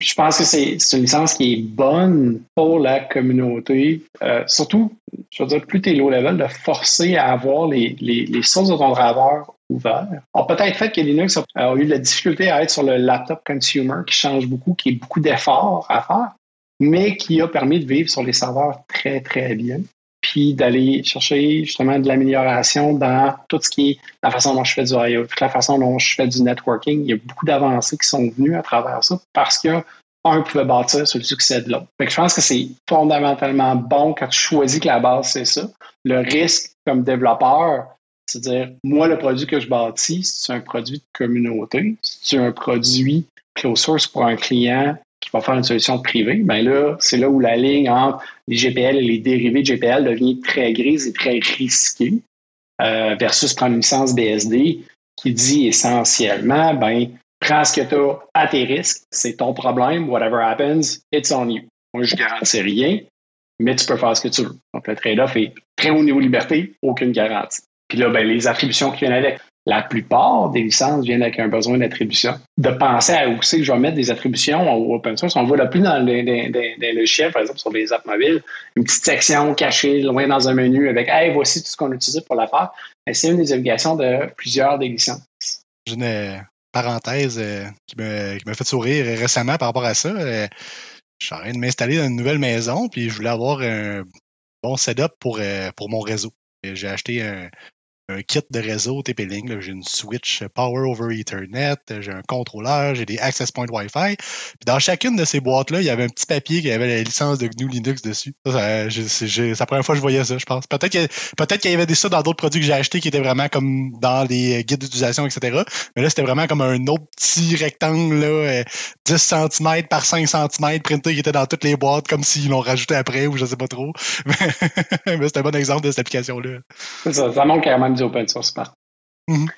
Je pense que c'est une licence qui est bonne pour la communauté. Euh, surtout, je veux dire, plus tu es low level, de forcer à avoir les, les, sources de ton driver ouvertes. Alors, peut-être fait que Linux a, eu de la difficulté à être sur le laptop consumer qui change beaucoup, qui est beaucoup d'efforts à faire, mais qui a permis de vivre sur les serveurs très, très bien puis d'aller chercher justement de l'amélioration dans tout ce qui est la façon dont je fais du IoT, la façon dont je fais du networking. Il y a beaucoup d'avancées qui sont venues à travers ça parce a un pouvait bâtir sur le succès de l'autre. je pense que c'est fondamentalement bon quand tu choisis que la base, c'est ça. Le risque comme développeur, c'est-à-dire, moi, le produit que je bâtis, c'est un produit de communauté, c'est un produit close source pour un client qui va faire une solution privée, bien là, c'est là où la ligne entre les GPL et les dérivés de GPL devient très grise et très risquée euh, versus prendre une licence BSD qui dit essentiellement, ben, prends ce que tu as à tes risques, c'est ton problème, whatever happens, it's on you. Moi, je ne garantis rien, mais tu peux faire ce que tu veux. Donc, le trade-off est très haut niveau de liberté, aucune garantie. Puis là, ben, les attributions qui viennent avec. La plupart des licences viennent avec un besoin d'attribution. De penser à où c'est que je vais mettre des attributions au open source. On voit le plus dans les, les, logiciels, par exemple sur les apps mobiles, une petite section cachée loin dans un menu avec Hey, voici tout ce qu'on a utilisé pour la faire. C'est une des obligations de plusieurs des licences. Une euh, parenthèse euh, qui m'a fait sourire récemment par rapport à ça. Euh, je suis en train de m'installer dans une nouvelle maison, puis je voulais avoir un bon setup pour mon réseau. J'ai acheté un, un kit de réseau TP-Link. J'ai une switch Power over Ethernet, j'ai un contrôleur, j'ai des access points Wi-Fi. Puis dans chacune de ces boîtes-là, il y avait un petit papier qui avait la licence de GNU Linux dessus. c'est la première fois que je voyais ça, je pense. Peut-être qu'il peut qu'il y avait des ça dans d'autres produits que j'ai achetés qui étaient vraiment comme dans les guides d'utilisation, etc. Mais là, c'était vraiment comme un autre petit rectangle, là, 10 euh, cm par 5 cm printé qui était dans toutes les boîtes, comme s'ils l'ont rajouté après ou je sais pas trop. Mais c'est un bon exemple de cette application-là. Ça, ça manque quand même open source mm-hmm.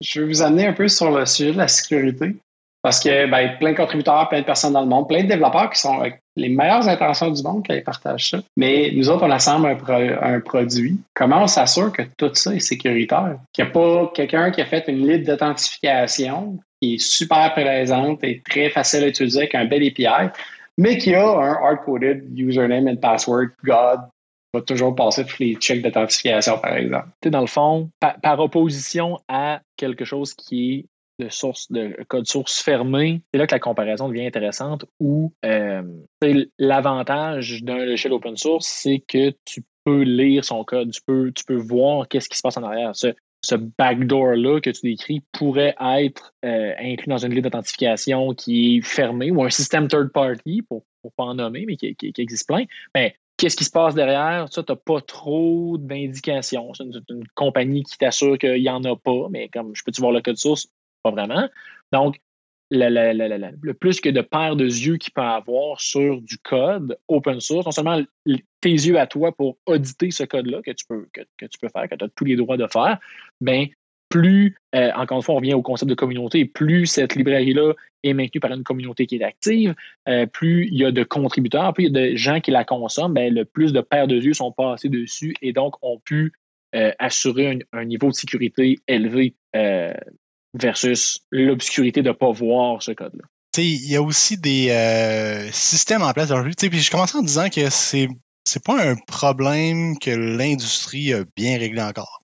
Je vais vous amener un peu sur le sujet de la sécurité. Parce que ben, plein de contributeurs, plein de personnes dans le monde, plein de développeurs qui sont avec les meilleures intentions du monde qui partagent ça. Mais nous autres, on assemble un, produit. Comment on s'assure que tout ça est sécuritaire? Qu'il n'y a pas quelqu'un qui a fait une liste d'authentification qui est super présente et très facile à utiliser avec un bel API, mais qui a un hard-coded username and password, God, va toujours passer tous les checks d'authentification, par exemple. Dans le fond, par, opposition à quelque chose qui est de source de code source fermé, c'est là que la comparaison devient intéressante où euh, l'avantage d'un logiciel open source, c'est que tu peux lire son code, tu peux, tu peux voir qu'est-ce qui se passe en arrière. Ce, ce backdoor-là que tu décris pourrait être euh, inclus dans une liste d'authentification qui est fermée ou un système third party, pour ne pas en nommer, mais qui, qui, qui existe plein. Mais Qu'est-ce qui se passe derrière? Ça, tu n'as pas trop d'indications. C'est une, compagnie qui t'assure qu'il n'y en a pas, mais comme je peux-tu voir le code source? Pas vraiment. Donc, le plus que de paires de yeux qu'il peut avoir sur du code open source, non seulement tes yeux à toi pour auditer ce code-là que tu peux que, tu peux faire, que tu as tous les droits de faire, ben plus, euh, encore une fois, on revient au concept de communauté, plus cette librairie-là est maintenue par une communauté qui est active, euh, plus il y a de contributeurs, plus il y a de gens qui la consomment, ben, le plus de paires de yeux sont passés dessus et donc ont pu euh, assurer un, niveau de sécurité élevé versus l'obscurité de ne pas voir ce code-là. Il y a aussi des systèmes en place. Puis je commence en disant que c'est c'est pas un problème que l'industrie a bien réglé encore.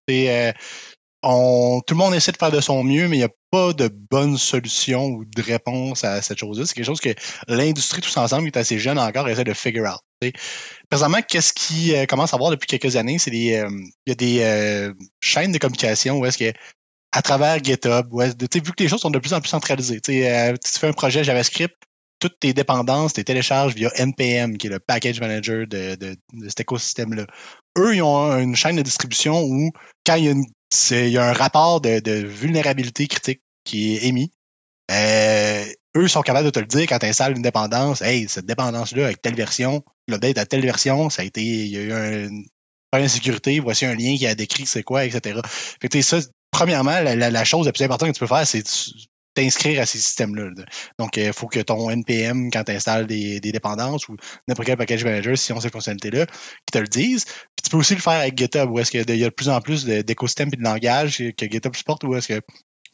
Tout le monde essaie de faire de son mieux, mais il n'y a pas de bonne solution ou de réponse à cette chose-là. C'est quelque chose que l'industrie tous ensemble, qui est assez jeune encore, essaie de figure out. Présentement, qu'est-ce qui euh, commence à voir depuis quelques années, c'est des, euh, y a des euh, chaînes de communication où est-ce que à travers GitHub, où vu que les choses sont de plus en plus centralisées, tu fais un projet JavaScript, toutes tes dépendances, tes télécharges via NPM, qui est le package manager de, de cet écosystème-là. Eux, ils ont une chaîne de distribution où, quand il y a une il y a un rapport de, vulnérabilité critique qui est émis. Euh, eux sont capables de te le dire quand tu installes une dépendance. Hey, cette dépendance-là, avec telle version, l'update à telle version, ça a été, il y a eu un, problème de sécurité, voici un lien qui a décrit c'est quoi, etc. Fait que ça, premièrement, la, chose la plus importante que tu peux faire, c'est t'inscrire à ces systèmes-là. Donc, il faut que ton NPM, quand tu installes des, dépendances ou n'importe quel package manager, si on cette fonctionnalité-là, qui te le dise. Puis tu peux aussi le faire avec GitHub, où est-ce qu'il y a de plus en plus d'écosystèmes et de langage que GitHub supporte, où est-ce que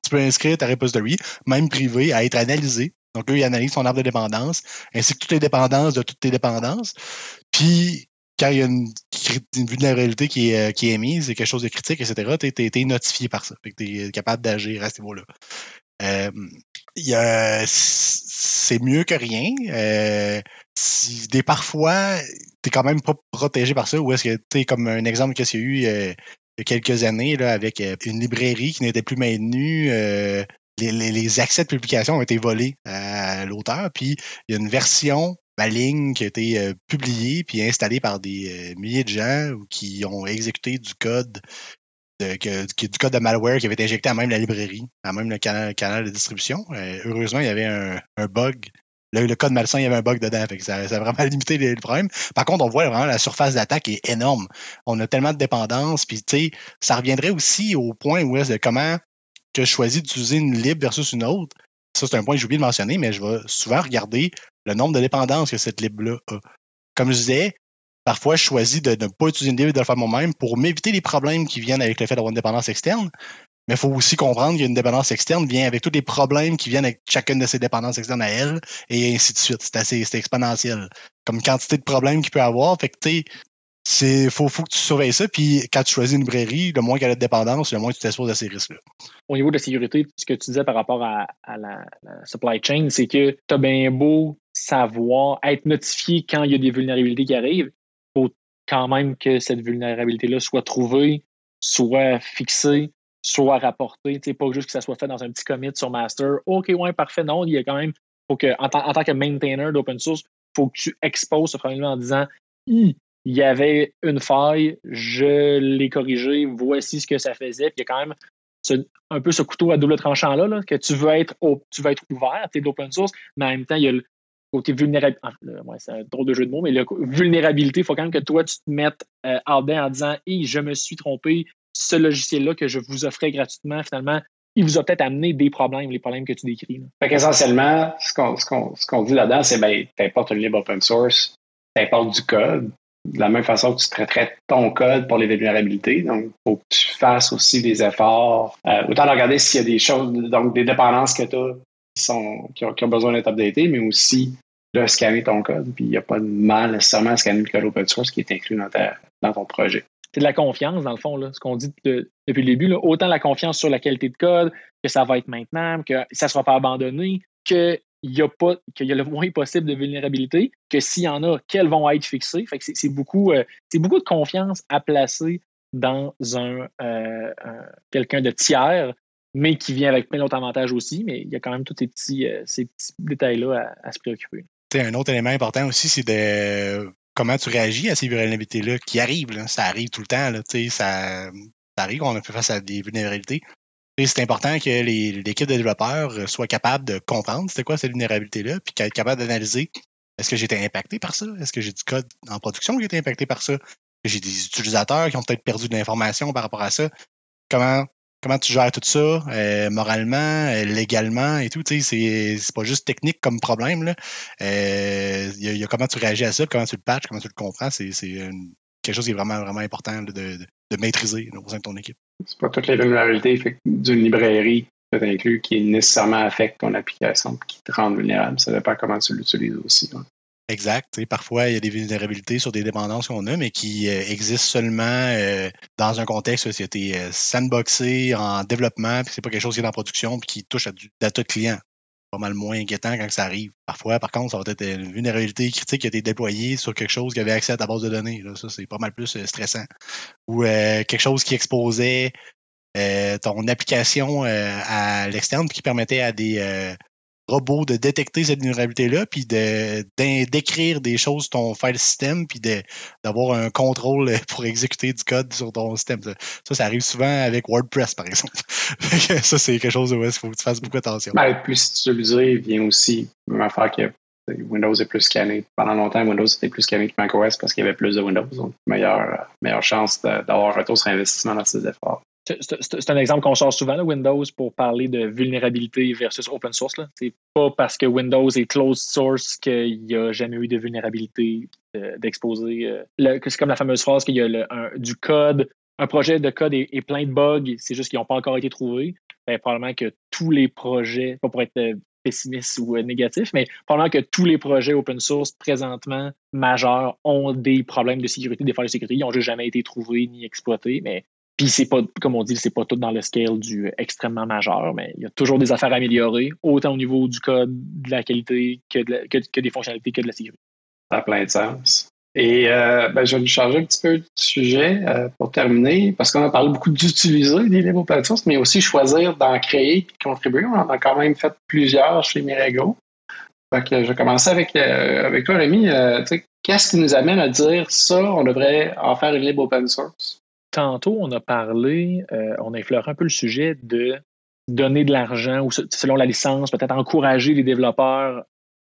tu peux inscrire ta repository, même privée, à être analysée. Donc, eux, ils analysent ton arbre de dépendance, ainsi que toutes les dépendances de toutes tes dépendances. Puis, quand il y a une, vulnérabilité qui est, qui est émise, quelque chose de critique, etc., tu es, notifié par ça. tu es capable d'agir à ce niveau-là. Euh, c'est mieux que rien. Euh, si, des parfois, t'es quand même pas protégé par ça. Ou est-ce que tu comme un exemple y a eu euh, il y a quelques années là, avec une librairie qui n'était plus maintenue, les, accès de publication ont été volés à l'auteur, puis il y a une version maligne qui a été publiée puis installée par des milliers de gens qui ont exécuté du code de, du code de malware qui avait été injecté à même la librairie, à même le canal, canal de distribution. Euh, heureusement, il y avait un, bug. Le, code malsain, il y avait un bug dedans. ça, a vraiment limité le, problème. Par contre, on voit vraiment la surface d'attaque est énorme. On a tellement de dépendance. Puis, tu sais, ça reviendrait aussi au point où est-ce comment que je choisis d'utiliser une lib versus une autre. Ça, c'est un point que j'ai oublié de mentionner, mais je vais souvent regarder le nombre de dépendances que cette lib-là a. Comme je disais, parfois, je choisis de ne pas utiliser une lib et de le faire moi-même pour m'éviter les problèmes qui viennent avec le fait d'avoir une dépendance externe. Mais il faut aussi comprendre qu'une dépendance externe vient avec tous les problèmes qui viennent avec chacune de ces dépendances externes à elle, et ainsi de suite. C'est assez exponentiel. Comme quantité de problèmes qu'il peut avoir. Fait que, c'est faut, faut que tu surveilles ça. Puis quand tu choisis une librairie, le moins qu'elle a de dépendance, le moins tu t'exposes à ces risques-là. Au niveau de la sécurité, ce que tu disais par rapport à, la, supply chain, c'est que tu as bien beau savoir, être notifié quand il y a des vulnérabilités qui arrivent, quand même que cette vulnérabilité-là soit trouvée, soit fixée, soit rapportée. pas juste que ça soit fait dans un petit commit sur master. OK, ouais, parfait. Non, il y a quand même, faut que, en, tant que maintainer d'open source, il faut que tu exposes ce problème en disant il y avait une faille, je l'ai corrigé, voici ce que ça faisait. Puis il y a quand même un peu ce couteau à double tranchant là, que tu veux être tu veux être ouvert, tu es d'open source, mais en même temps, il y a le côté vulnérable. Ah, c'est un drôle de jeu de mots, mais le vulnérabilité, il faut quand même que toi, tu te mettes euh, en disant hey, je me suis trompé, ce logiciel-là que je vous offrais gratuitement, finalement, il vous a peut-être amené des problèmes, les problèmes que tu décris. Fait Essentiellement, ce qu'on dit là-dedans, c'est ben, t'importes le libre open source, t'importes du code, de la même façon que tu traiterais ton code pour les vulnérabilités. Donc, il faut que tu fasses aussi des efforts. Euh, autant de regarder s'il y a des choses, donc des dépendances que tu as qui, ont, besoin d'être updatées, mais aussi de scanner ton code. Puis il n'y a pas de mal nécessairement à scanner le code open source qui est inclus dans, ton projet. C'est de la confiance, dans le fond, là, ce qu'on dit depuis le début. Autant la confiance sur la qualité de code, que ça va être maintenable, que ça ne sera pas abandonné, que il y a pas qu'il y a le moins possible de vulnérabilité, que s'il y en a, quelles vont être fixées. Fait c'est beaucoup, euh, beaucoup de confiance à placer dans un, euh, quelqu'un de tiers, mais qui vient avec plein d'autres avantages aussi. Mais il y a quand même tous ces petits, euh, petits détails-là à, se préoccuper. un autre élément important aussi, c'est de comment tu réagis à ces vulnérabilités-là qui arrivent. Ça arrive tout le temps. Ça, arrive, on a fait face à des vulnérabilités c'est important que l'équipe de développeurs euh, soit capable de comprendre c'était quoi cette vulnérabilité-là, puis être capable d'analyser est-ce que j'ai été impacté par ça? Est-ce que j'ai du code en production qui a été impacté par ça? J'ai des utilisateurs qui ont peut-être perdu de l'information par rapport à ça? Comment, comment tu gères tout ça euh, moralement, euh, légalement et tout? C'est, pas juste technique comme problème. Il euh, y, a comment tu réagis à ça, comment tu le patches, comment tu le comprends. C'est, quelque chose qui est vraiment, vraiment important de, maîtriser au sein de ton équipe. C'est pas toutes les vulnérabilités d'une librairie peut inclus qui nécessairement affecte ton application qui te rend vulnérable. Ça dépend comment tu l'utilises aussi. Exact. parfois, il y a des vulnérabilités sur des dépendances qu'on a, mais qui euh, existent seulement euh, dans un contexte où c'était euh, sandboxé en développement, puis c'est pas quelque chose qui est en production, puis qui touche à du data client pas mal moins inquiétant quand ça arrive. Parfois, par contre, ça va être une vulnérabilité critique qui a été déployée sur quelque chose qui avait accès à ta base de données. ça, c'est pas mal plus euh, stressant. Ou quelque chose qui exposait ton application à l'externe qui permettait à des robot de détecter cette vulnérabilité-là, puis d'écrire des choses sur ton file system, puis d'avoir un contrôle pour exécuter du code sur ton système. Ça, ça arrive souvent avec WordPress, par exemple. ça, c'est quelque chose où il faut que tu fasses beaucoup attention. Ben, plus utilisé, vient aussi une affaire que Windows est plus scanné. Pendant longtemps, Windows était plus scanné que macOS parce qu'il y avait plus de Windows. Donc, meilleure, meilleure chance d'avoir un retour sur investissement dans ces efforts. C'est un exemple qu'on sort souvent, Windows, pour parler de vulnérabilité versus open source. C'est pas parce que Windows est closed source qu'il n'y a jamais eu de vulnérabilité euh, d'exposer. Euh, c'est comme la fameuse phrase qu'il y a du code, un projet de code est, plein de bugs, c'est juste qu'ils n'ont pas encore été trouvés. Ben, probablement que tous les projets, pas pour être euh, pessimiste ou négatif, mais probablement que tous les projets open source présentement majeurs ont des problèmes de sécurité, des failles de sécurité. Ils n'ont jamais été trouvés ni exploités, mais puis c'est pas, comme on dit, c'est pas tout dans le scale du extrêmement majeur, mais il y a toujours des affaires à améliorer, autant au niveau du code, de la qualité que, des fonctionnalités que de la sécurité. Ça a plein de sens. Et euh, ben, je vais changer un petit peu de sujet euh, pour terminer, parce qu'on a parlé beaucoup d'utiliser des livres open source, mais aussi choisir d'en créer et contribuer. On en a quand même fait plusieurs chez Mirego. Fait que je vais commencer avec, euh, avec toi, Rémi. Qu'est-ce qui nous amène à dire ça, on devrait en faire une libre open source? Tantôt, on a parlé, on a effleuré un peu le sujet de donner de l'argent ou selon la licence, peut-être encourager les développeurs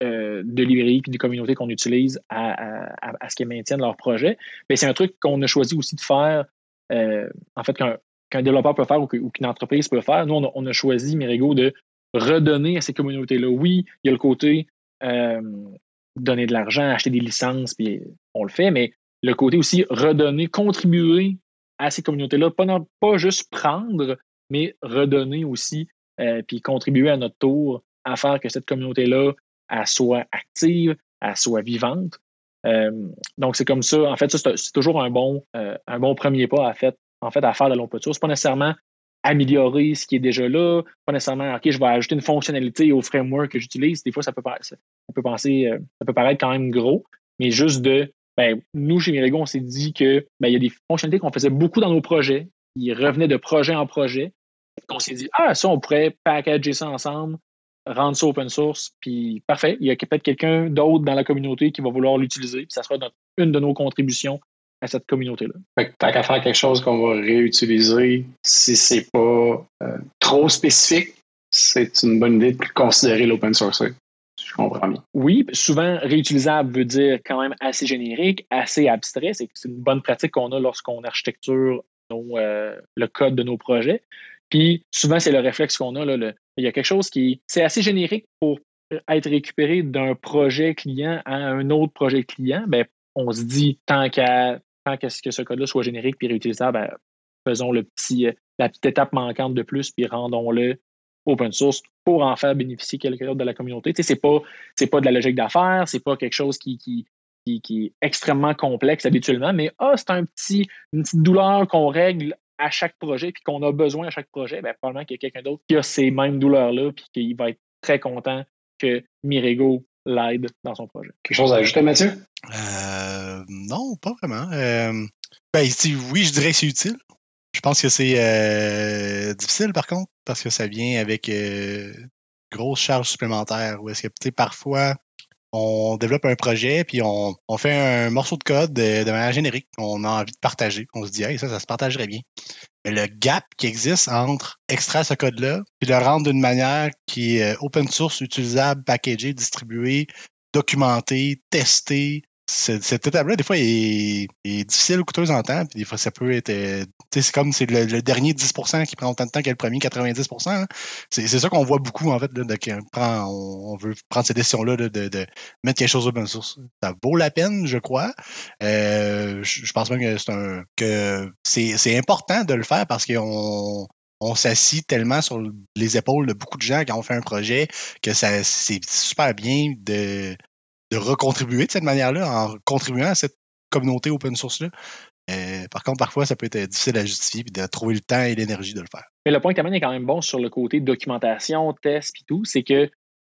euh, de librairies et de communautés qu'on utilise à, ce qu'ils maintiennent leur projet. Mais c'est un truc qu'on a choisi aussi de faire, euh, en fait, qu'un développeur peut faire ou qu'une entreprise peut faire. Nous, on a, choisi, Mirigo, de redonner à ces communautés-là. Oui, il y a le côté euh, donner de l'argent, acheter des licences, puis on le fait, mais le côté aussi redonner, contribuer à ces communautés-là, pas, pas juste prendre, mais redonner aussi, puis contribuer à notre tour à faire que cette communauté-là soit active, elle soit vivante. Euh, donc, c'est comme ça. En fait, c'est toujours un bon, euh, un bon premier pas à, fait, en fait, à faire de l'open source. Pas nécessairement améliorer ce qui est déjà là, pas nécessairement, OK, je vais ajouter une fonctionnalité au framework que j'utilise. Des fois, ça peut, ça peut penser, euh, ça peut paraître quand même gros, mais juste de, ben, nous, chez Mirigo, on s'est dit que ben, il y a des fonctionnalités qu'on faisait beaucoup dans nos projets, qui revenaient de projet en projet. On s'est dit, ah, ça, on pourrait packager ça ensemble, rendre ça open source, puis parfait, il y a peut-être quelqu'un d'autre dans la communauté qui va vouloir l'utiliser, puis ça sera une de nos contributions à cette communauté-là. Fait que tant qu'à faire quelque chose qu'on va réutiliser, si c'est pas euh, trop spécifique, c'est une bonne idée de considérer l'open source. Oui, souvent réutilisable veut dire quand même assez générique, assez abstrait. C'est une bonne pratique qu'on a lorsqu'on architecture euh, le code de nos projets. Puis souvent, c'est le réflexe qu'on a. Là, il y a quelque chose qui c'est assez générique pour être récupéré d'un projet client à un autre projet client. Ben, on se dit tant qu'à tant que ce code-là soit générique puis réutilisable, ben, faisons le petit, la petite étape manquante de plus puis rendons-le open source pour en faire bénéficier quelqu'un d'autre de la communauté. Tu sais, c'est pas c'est pas de la logique d'affaires, c'est pas quelque chose qui, qui qui, est extrêmement complexe habituellement, mais ah, c'est un petit, une petite douleur qu'on règle à chaque projet, puis qu'on a besoin à chaque projet, ben, probablement qu'il y a quelqu'un d'autre qui a ces mêmes douleurs-là, puis qu'il va être très content que Mirego l'aide dans son projet. Quelque chose à ajouter, Mathieu? Euh, non, pas vraiment. Euh, ben, oui, je dirais que c'est utile. Je pense que c'est euh, difficile, par contre, parce que ça vient avec euh, grosse charge supplémentaire. Ou est-ce que, parfois, on développe un projet, puis on, fait un morceau de code de, manière générique. On a envie de partager. On se dit, hey, ça, ça se partagerait bien. Mais le gap qui existe entre extraire ce code-là, puis le rendre d'une manière qui est euh, open source, utilisable, packagé, distribué, documenté, testé, cette étape-là, des fois, est, difficile ou coûteuse en temps, puis des fois, ça peut être. Euh, c'est comme c'est le, dernier 10% qui prend autant de temps que le premier 90% hein. C'est ça qu'on voit beaucoup, en fait, là, de, on, veut prendre cette décision-là de, de, mettre quelque chose open source. Ça vaut la peine, je crois. Euh, je, pense même que c'est un que c'est important de le faire parce qu'on on s'assit tellement sur les épaules de beaucoup de gens quand on fait un projet que ça c'est super bien de de recontribuer de cette manière-là en contribuant à cette communauté open source-là. Euh, par contre, parfois, ça peut être difficile à justifier et de trouver le temps et l'énergie de le faire. Mais le point que tu est quand même bon sur le côté documentation, test et tout, c'est que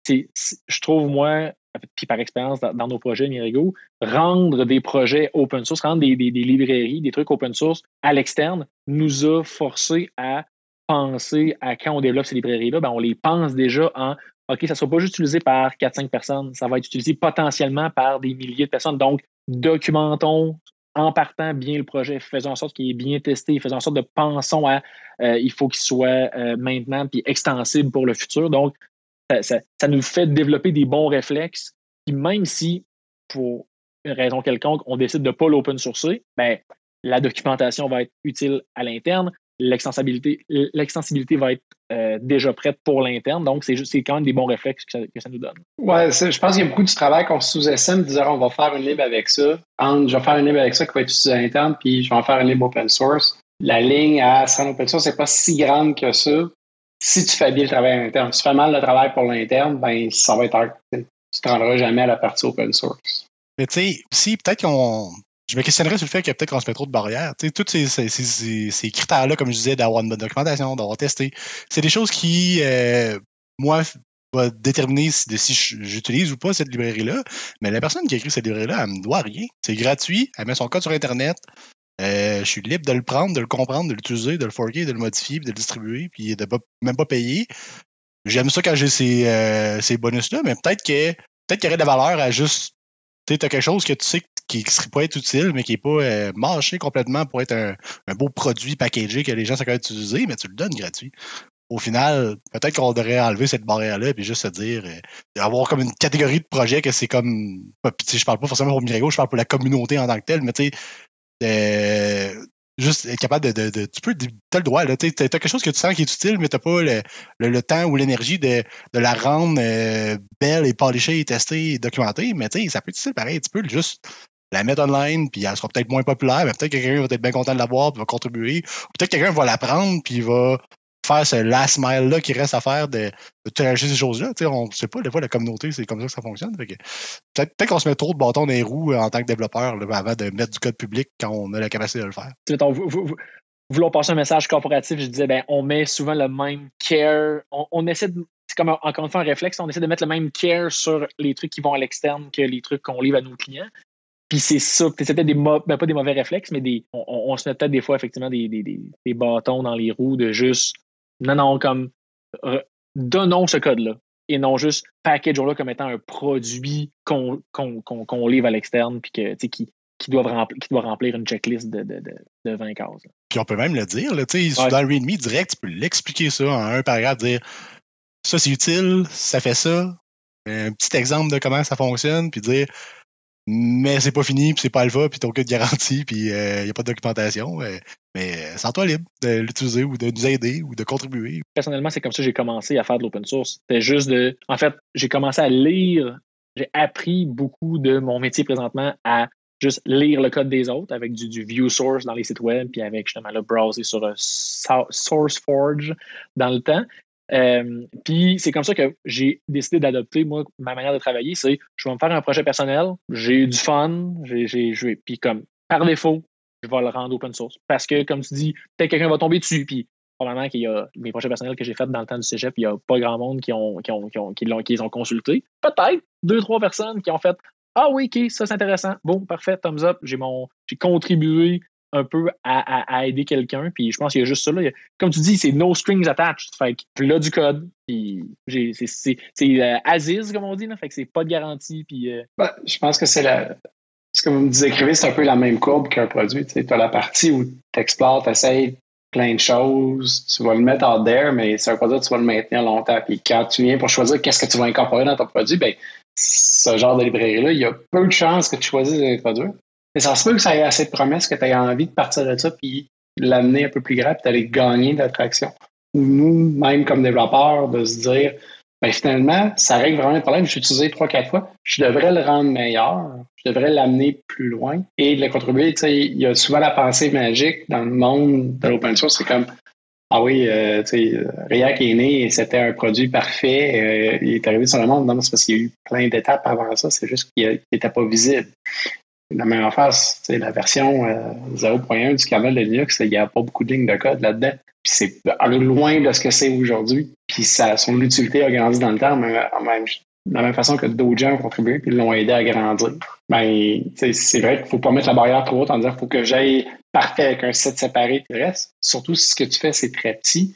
je trouve, moi, puis par expérience dans, nos projets Mirigo, rendre des projets open source, rendre des, librairies, des trucs open source à l'externe, nous a forcé à penser à quand on développe ces librairies-là, ben on les pense déjà en OK, ça ne sera pas juste utilisé par 4-5 personnes, ça va être utilisé potentiellement par des milliers de personnes. Donc, documentons en partant bien le projet, faisons en sorte qu'il est bien testé, faisons en sorte de pensons à euh, il faut qu'il soit euh, maintenant puis extensible pour le futur. Donc, ça, nous fait développer des bons réflexes. Puis même si, pour une raison quelconque, on décide de ne pas l'open sourcer, ben, la documentation va être utile à l'interne, l'extensibilité, l'extensibilité va être euh, déjà prête pour l'interne. Donc, c'est, c'est quand même des bons réflexes que ça, nous donne. Ouais, je pense qu'il y a beaucoup de travail qu'on sous-estime, dire on va faire une libre avec ça. je vais faire une libre avec ça qui va être utilisé à l'interne, puis je vais en faire une libre open source. La ligne à se open source, c'est pas si grande que ça. Si tu fais bien le travail à l'interne, si tu fais mal le travail pour l'interne, ben ça va être tu ne te rendras jamais à la partie open source. Mais tu sais, si peut-être qu'on je me questionnerais sur le fait que peut-être qu'on se met trop de barrières. Tous ces, critères-là, comme je disais, d'avoir une bonne documentation, d'avoir testé, c'est des choses qui, euh, moi, va déterminer si, j'utilise ou pas cette librairie-là. Mais la personne qui a écrit cette librairie-là, elle me doit rien. C'est gratuit. Elle met son code sur Internet. Euh, je suis libre de le prendre, de le comprendre, de l'utiliser, de le forker, de le modifier, de le distribuer, puis de même pas payer. J'aime ça quand j'ai ces, euh, ces bonus-là, mais peut-être peut-être qu'il y aurait de la valeur à juste. Tu sais, quelque chose que tu sais qui, qui serait pas être utile, mais qui n'est pas euh, marché complètement pour être un, un, beau produit packagé que les gens savent utiliser, mais tu le donnes gratuit. Au final, peut-être qu'on devrait enlever cette barrière-là et juste se dire, euh, avoir comme une catégorie de projets que c'est comme. Je parle pas forcément pour Mirago, je parle pour la communauté en tant que telle, mais tu sais, euh, juste être capable de, de, tu peux as le droit là tu as quelque chose que tu sens qui est utile mais t'as pas le, le, temps ou l'énergie de, de, la rendre euh, belle et polishée et testée et documentée mais tu ça peut être utile pareil tu peux juste la mettre online puis elle sera peut-être moins populaire mais peut-être que quelqu'un va être bien content de l'avoir puis va contribuer peut-être que quelqu'un va la prendre puis va faire ce last mile-là qui reste à faire de, de télécharger ces choses-là. On ne sait pas, des fois, la communauté, c'est comme ça que ça fonctionne. Peut-être peut qu'on se met trop de bâtons dans les roues euh, en tant que développeur avant de mettre du code public quand on a la capacité de le faire. Voulons passer un message corporatif, je disais, ben, on met souvent le même care. On, essaie de. C'est comme encore une fois un réflexe, on essaie de mettre le même care sur les trucs qui vont à l'externe que les trucs qu'on livre à nos clients. Puis c'est ça, peut-être des ben, pas des mauvais réflexes, mais des, on, se met peut-être des fois effectivement des, des, des, bâtons dans les roues de juste non, non, comme donnons ce code-là et non juste package-là comme étant un produit qu'on livre à l'externe puis que, qui, qui, doit remplir, qui doit remplir une checklist de, de, de, 20 cases. Puis on peut même le dire, là, sais dans le README direct, tu peux l'expliquer ça en un paragraphe, dire ça c'est utile, ça fait ça, un petit exemple de comment ça fonctionne, puis dire mais c'est pas fini, puis c'est pas alpha, puis t'as aucune garantie, puis il euh, n'y a pas de documentation. Euh, mais euh, sens-toi libre de l'utiliser ou de nous aider ou de contribuer. Personnellement, c'est comme ça que j'ai commencé à faire de l'open source. C'était juste de. En fait, j'ai commencé à lire, j'ai appris beaucoup de mon métier présentement à juste lire le code des autres avec du, du view source dans les sites web, puis avec justement le browser sur SourceForge dans le temps. Euh, puis c'est comme ça que j'ai décidé d'adopter, moi, ma manière de travailler, c'est je vais me faire un projet personnel, j'ai du fun, j'ai joué, puis comme par défaut, je vais le rendre open source. Parce que, comme tu dis, peut-être quelqu'un va tomber dessus, puis probablement qu'il y a mes projets personnels que j'ai faits dans le temps du cégep, il n'y a pas grand monde qui ont, qui ont, qui ont, qui l'ont, qui les ont consultés. Peut-être deux, trois personnes qui ont fait Ah oui, ok, ça c'est intéressant. Bon, parfait, thumbs up, j'ai mon j'ai contribué un peu à, aider quelqu'un. Puis je pense qu'il y a juste ça. Là. Comme tu dis, c'est no strings attached. Fait que là du code. Puis c'est euh, Aziz, comme on dit. Là, fait que c'est pas de garantie. Puis, euh, ben, je pense que c'est la. Ce que vous me décrivez, c'est un peu la même courbe qu'un produit. Tu as la partie où tu explores, tu essayes plein de choses, tu vas le mettre en there, mais c'est un produit tu vas le maintenir longtemps. Puis quand tu viens pour choisir qu'est-ce que tu vas incorporer dans ton produit, ben ce genre de librairie-là, il y a peu de chances que tu choisisses de l'introduire. Mais ça se peut que ça ait assez de promesses que tu aies envie de partir de ça puis l'amener un peu plus grand puis d'aller gagner d'attraction. Ou nous, même comme développeurs, de se dire ben finalement, ça règle vraiment le problème. Je l'ai utilisé trois, quatre fois. Je devrais le rendre meilleur. Je devrais l'amener plus loin et le contribuer. Tu sais, il y a souvent la pensée magique dans le monde de l'open source. C'est comme ah oui, euh, tu sais, React est né et c'était un produit parfait. Euh, il est arrivé sur le monde. Non, c'est parce qu'il y a eu plein d'étapes avant ça. C'est juste qu'il n'était pas visible. La même affaire, c'est la version 0.1 euh, du kernel de Linux, il n'y a pas beaucoup de lignes de code là-dedans. Puis c'est loin de ce que c'est aujourd'hui. Puis son utilité a grandi dans le temps, mais de la même façon que d'autres gens ont contribué et l'ont aidé à grandir. Ben, c'est vrai qu'il ne faut pas mettre la barrière trop haute en disant qu'il faut que j'aille parfait avec un set séparé et reste. Surtout si ce que tu fais, c'est très petit.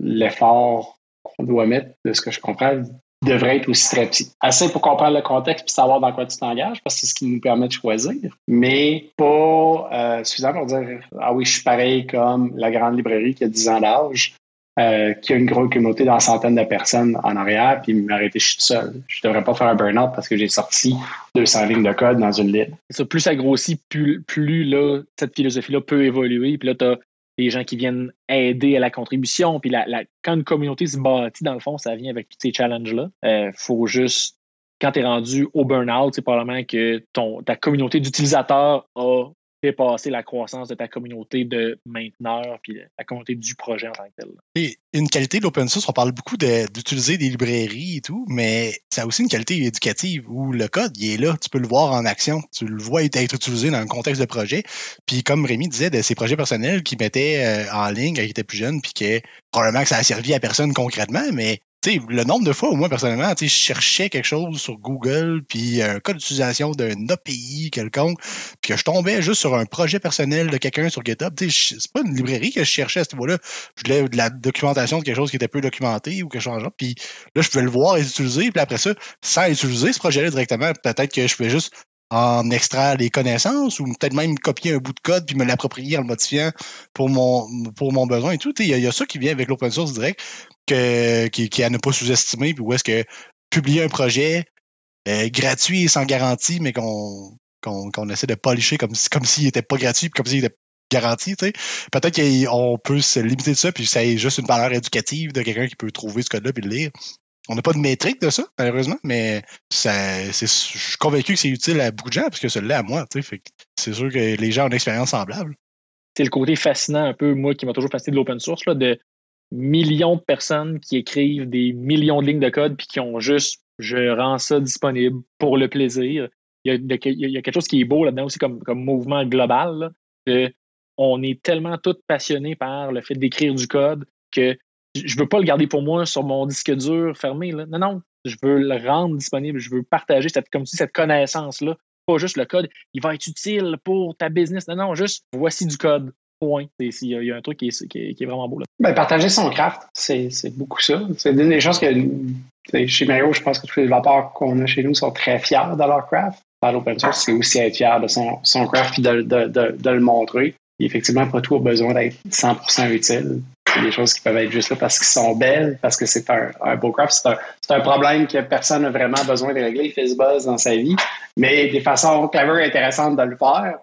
L'effort qu'on doit mettre, de ce que je comprends, devrait être aussi très petit. Assez pour comprendre le contexte et savoir dans quoi tu t'engages, parce que c'est ce qui nous permet de choisir, mais pas euh, suffisant pour dire Ah oui, je suis pareil comme la grande librairie qui a 10 ans d'âge, euh, qui a une grosse communauté dans centaines de personnes en arrière, puis m'arrêter, je suis tout seul. Je devrais pas faire un burn-out parce que j'ai sorti 200 lignes de code dans une ligne. Plus ça grossit, plus, plus là, cette philosophie-là peut évoluer, puis là, tu as des gens qui viennent aider à la contribution. Puis la, quand une communauté se bâtit, dans le fond, ça vient avec tous ces challenges-là. Euh, faut juste, quand tu es rendu au burn-out, c'est probablement que ton, ta communauté d'utilisateurs a dépasser la croissance de ta communauté de mainteneurs puis la communauté du projet en tant que tel. Une qualité de l'open source, on parle beaucoup d'utiliser des librairies et tout, mais ça a aussi une qualité éducative où le code, il est là, tu peux le voir en action, tu le vois être utilisé dans le contexte de projet. Puis comme Rémi disait, de ses projets personnels qu'il mettait euh, en ligne quand il était plus jeune, puis que probablement que ça a servi à personne concrètement, mais le nombre de fois, au moins personnellement, je cherchais quelque chose sur Google, puis un code d'utilisation d'un API quelconque, puis que je tombais juste sur un projet personnel de quelqu'un sur GitHub. C'est pas une librairie que je cherchais à ce niveau-là. Je voulais de la documentation de quelque chose qui était peu documenté ou quelque chose. Puis là, je pouvais le voir et l'utiliser, puis après ça, sans utiliser ce projet-là directement, peut-être que je pouvais juste en extraire les connaissances ou peut-être même copier un bout de code puis me l'approprier en le modifiant pour mon, pour mon besoin et tout. Il y, a ça qui vient avec l'open source direct qui, à ne pas sous-estimer, puis où est-ce que publier un projet euh, gratuit et sans garantie, mais qu'on essaie de polisher comme, comme s'il n'était pas gratuit, comme s'il était garanti, Peut-être qu'on peut se limiter de ça, puis ça est juste une valeur éducative de quelqu'un qui peut trouver ce code-là et le lire. On n'a pas de métrique de ça, malheureusement, mais ça, je suis convaincu que c'est utile à beaucoup de gens, parce que ça l'est à moi. C'est sûr que les gens ont une expérience semblable. C'est le côté fascinant, un peu, moi, qui m'a toujours fasciné de l'open source, là, de millions de personnes qui écrivent des millions de lignes de code puis qui ont juste je rends ça disponible pour le plaisir. Il y a, il y a quelque chose qui est beau là-dedans aussi comme, comme mouvement global. on est tellement tous passionnés par le fait d'écrire du code que je veux pas le garder pour moi sur mon disque dur fermé. Non, non, je veux le rendre disponible. Je veux partager cette, comme si cette connaissance-là. Pas juste le code, il va être utile pour ta business. Non, non, juste voici du code. Point. Il y, a un truc qui est, vraiment beau là. Ben, partager son craft, c'est beaucoup ça. C'est une des choses que chez Mario, je pense que tous les développeurs qu'on a chez nous sont très fiers de leur craft. Dans l'open source, c'est aussi être fier de son, craft et de, le montrer. Effectivement, pas tout a besoin d'être 100% utile. Il y a des choses qui peuvent être juste là parce qu'ils sont belles, parce que c'est un, beau craft. C'est un, un, problème que personne n'a vraiment besoin de régler. Il fait ce buzz dans sa vie. Mais des façons clever intéressantes de le faire,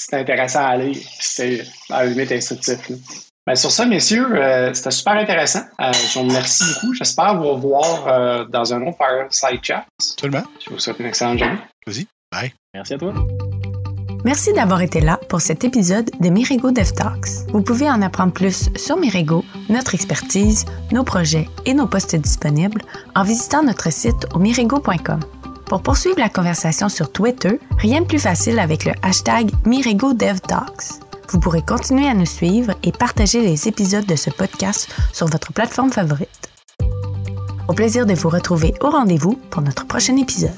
c'est intéressant à aller. C'est à la limite instructif. Ben, sur ça, messieurs, euh, c'était super intéressant. Euh, je vous remercie beaucoup. J'espère vous revoir euh, dans un autre Fireside Chat. Absolument. Je vous souhaite une excellente journée. Vas-y. Bye. Merci à toi. Merci d'avoir été là pour cet épisode de Mirigo Dev Talks. Vous pouvez en apprendre plus sur Mirigo, notre expertise, nos projets et nos postes disponibles en visitant notre site au mirigo.com. Pour poursuivre la conversation sur Twitter, rien de plus facile avec le hashtag MirigoDevTalks. Vous pourrez continuer à nous suivre et partager les épisodes de ce podcast sur votre plateforme favorite. Au plaisir de vous retrouver au rendez-vous pour notre prochain épisode.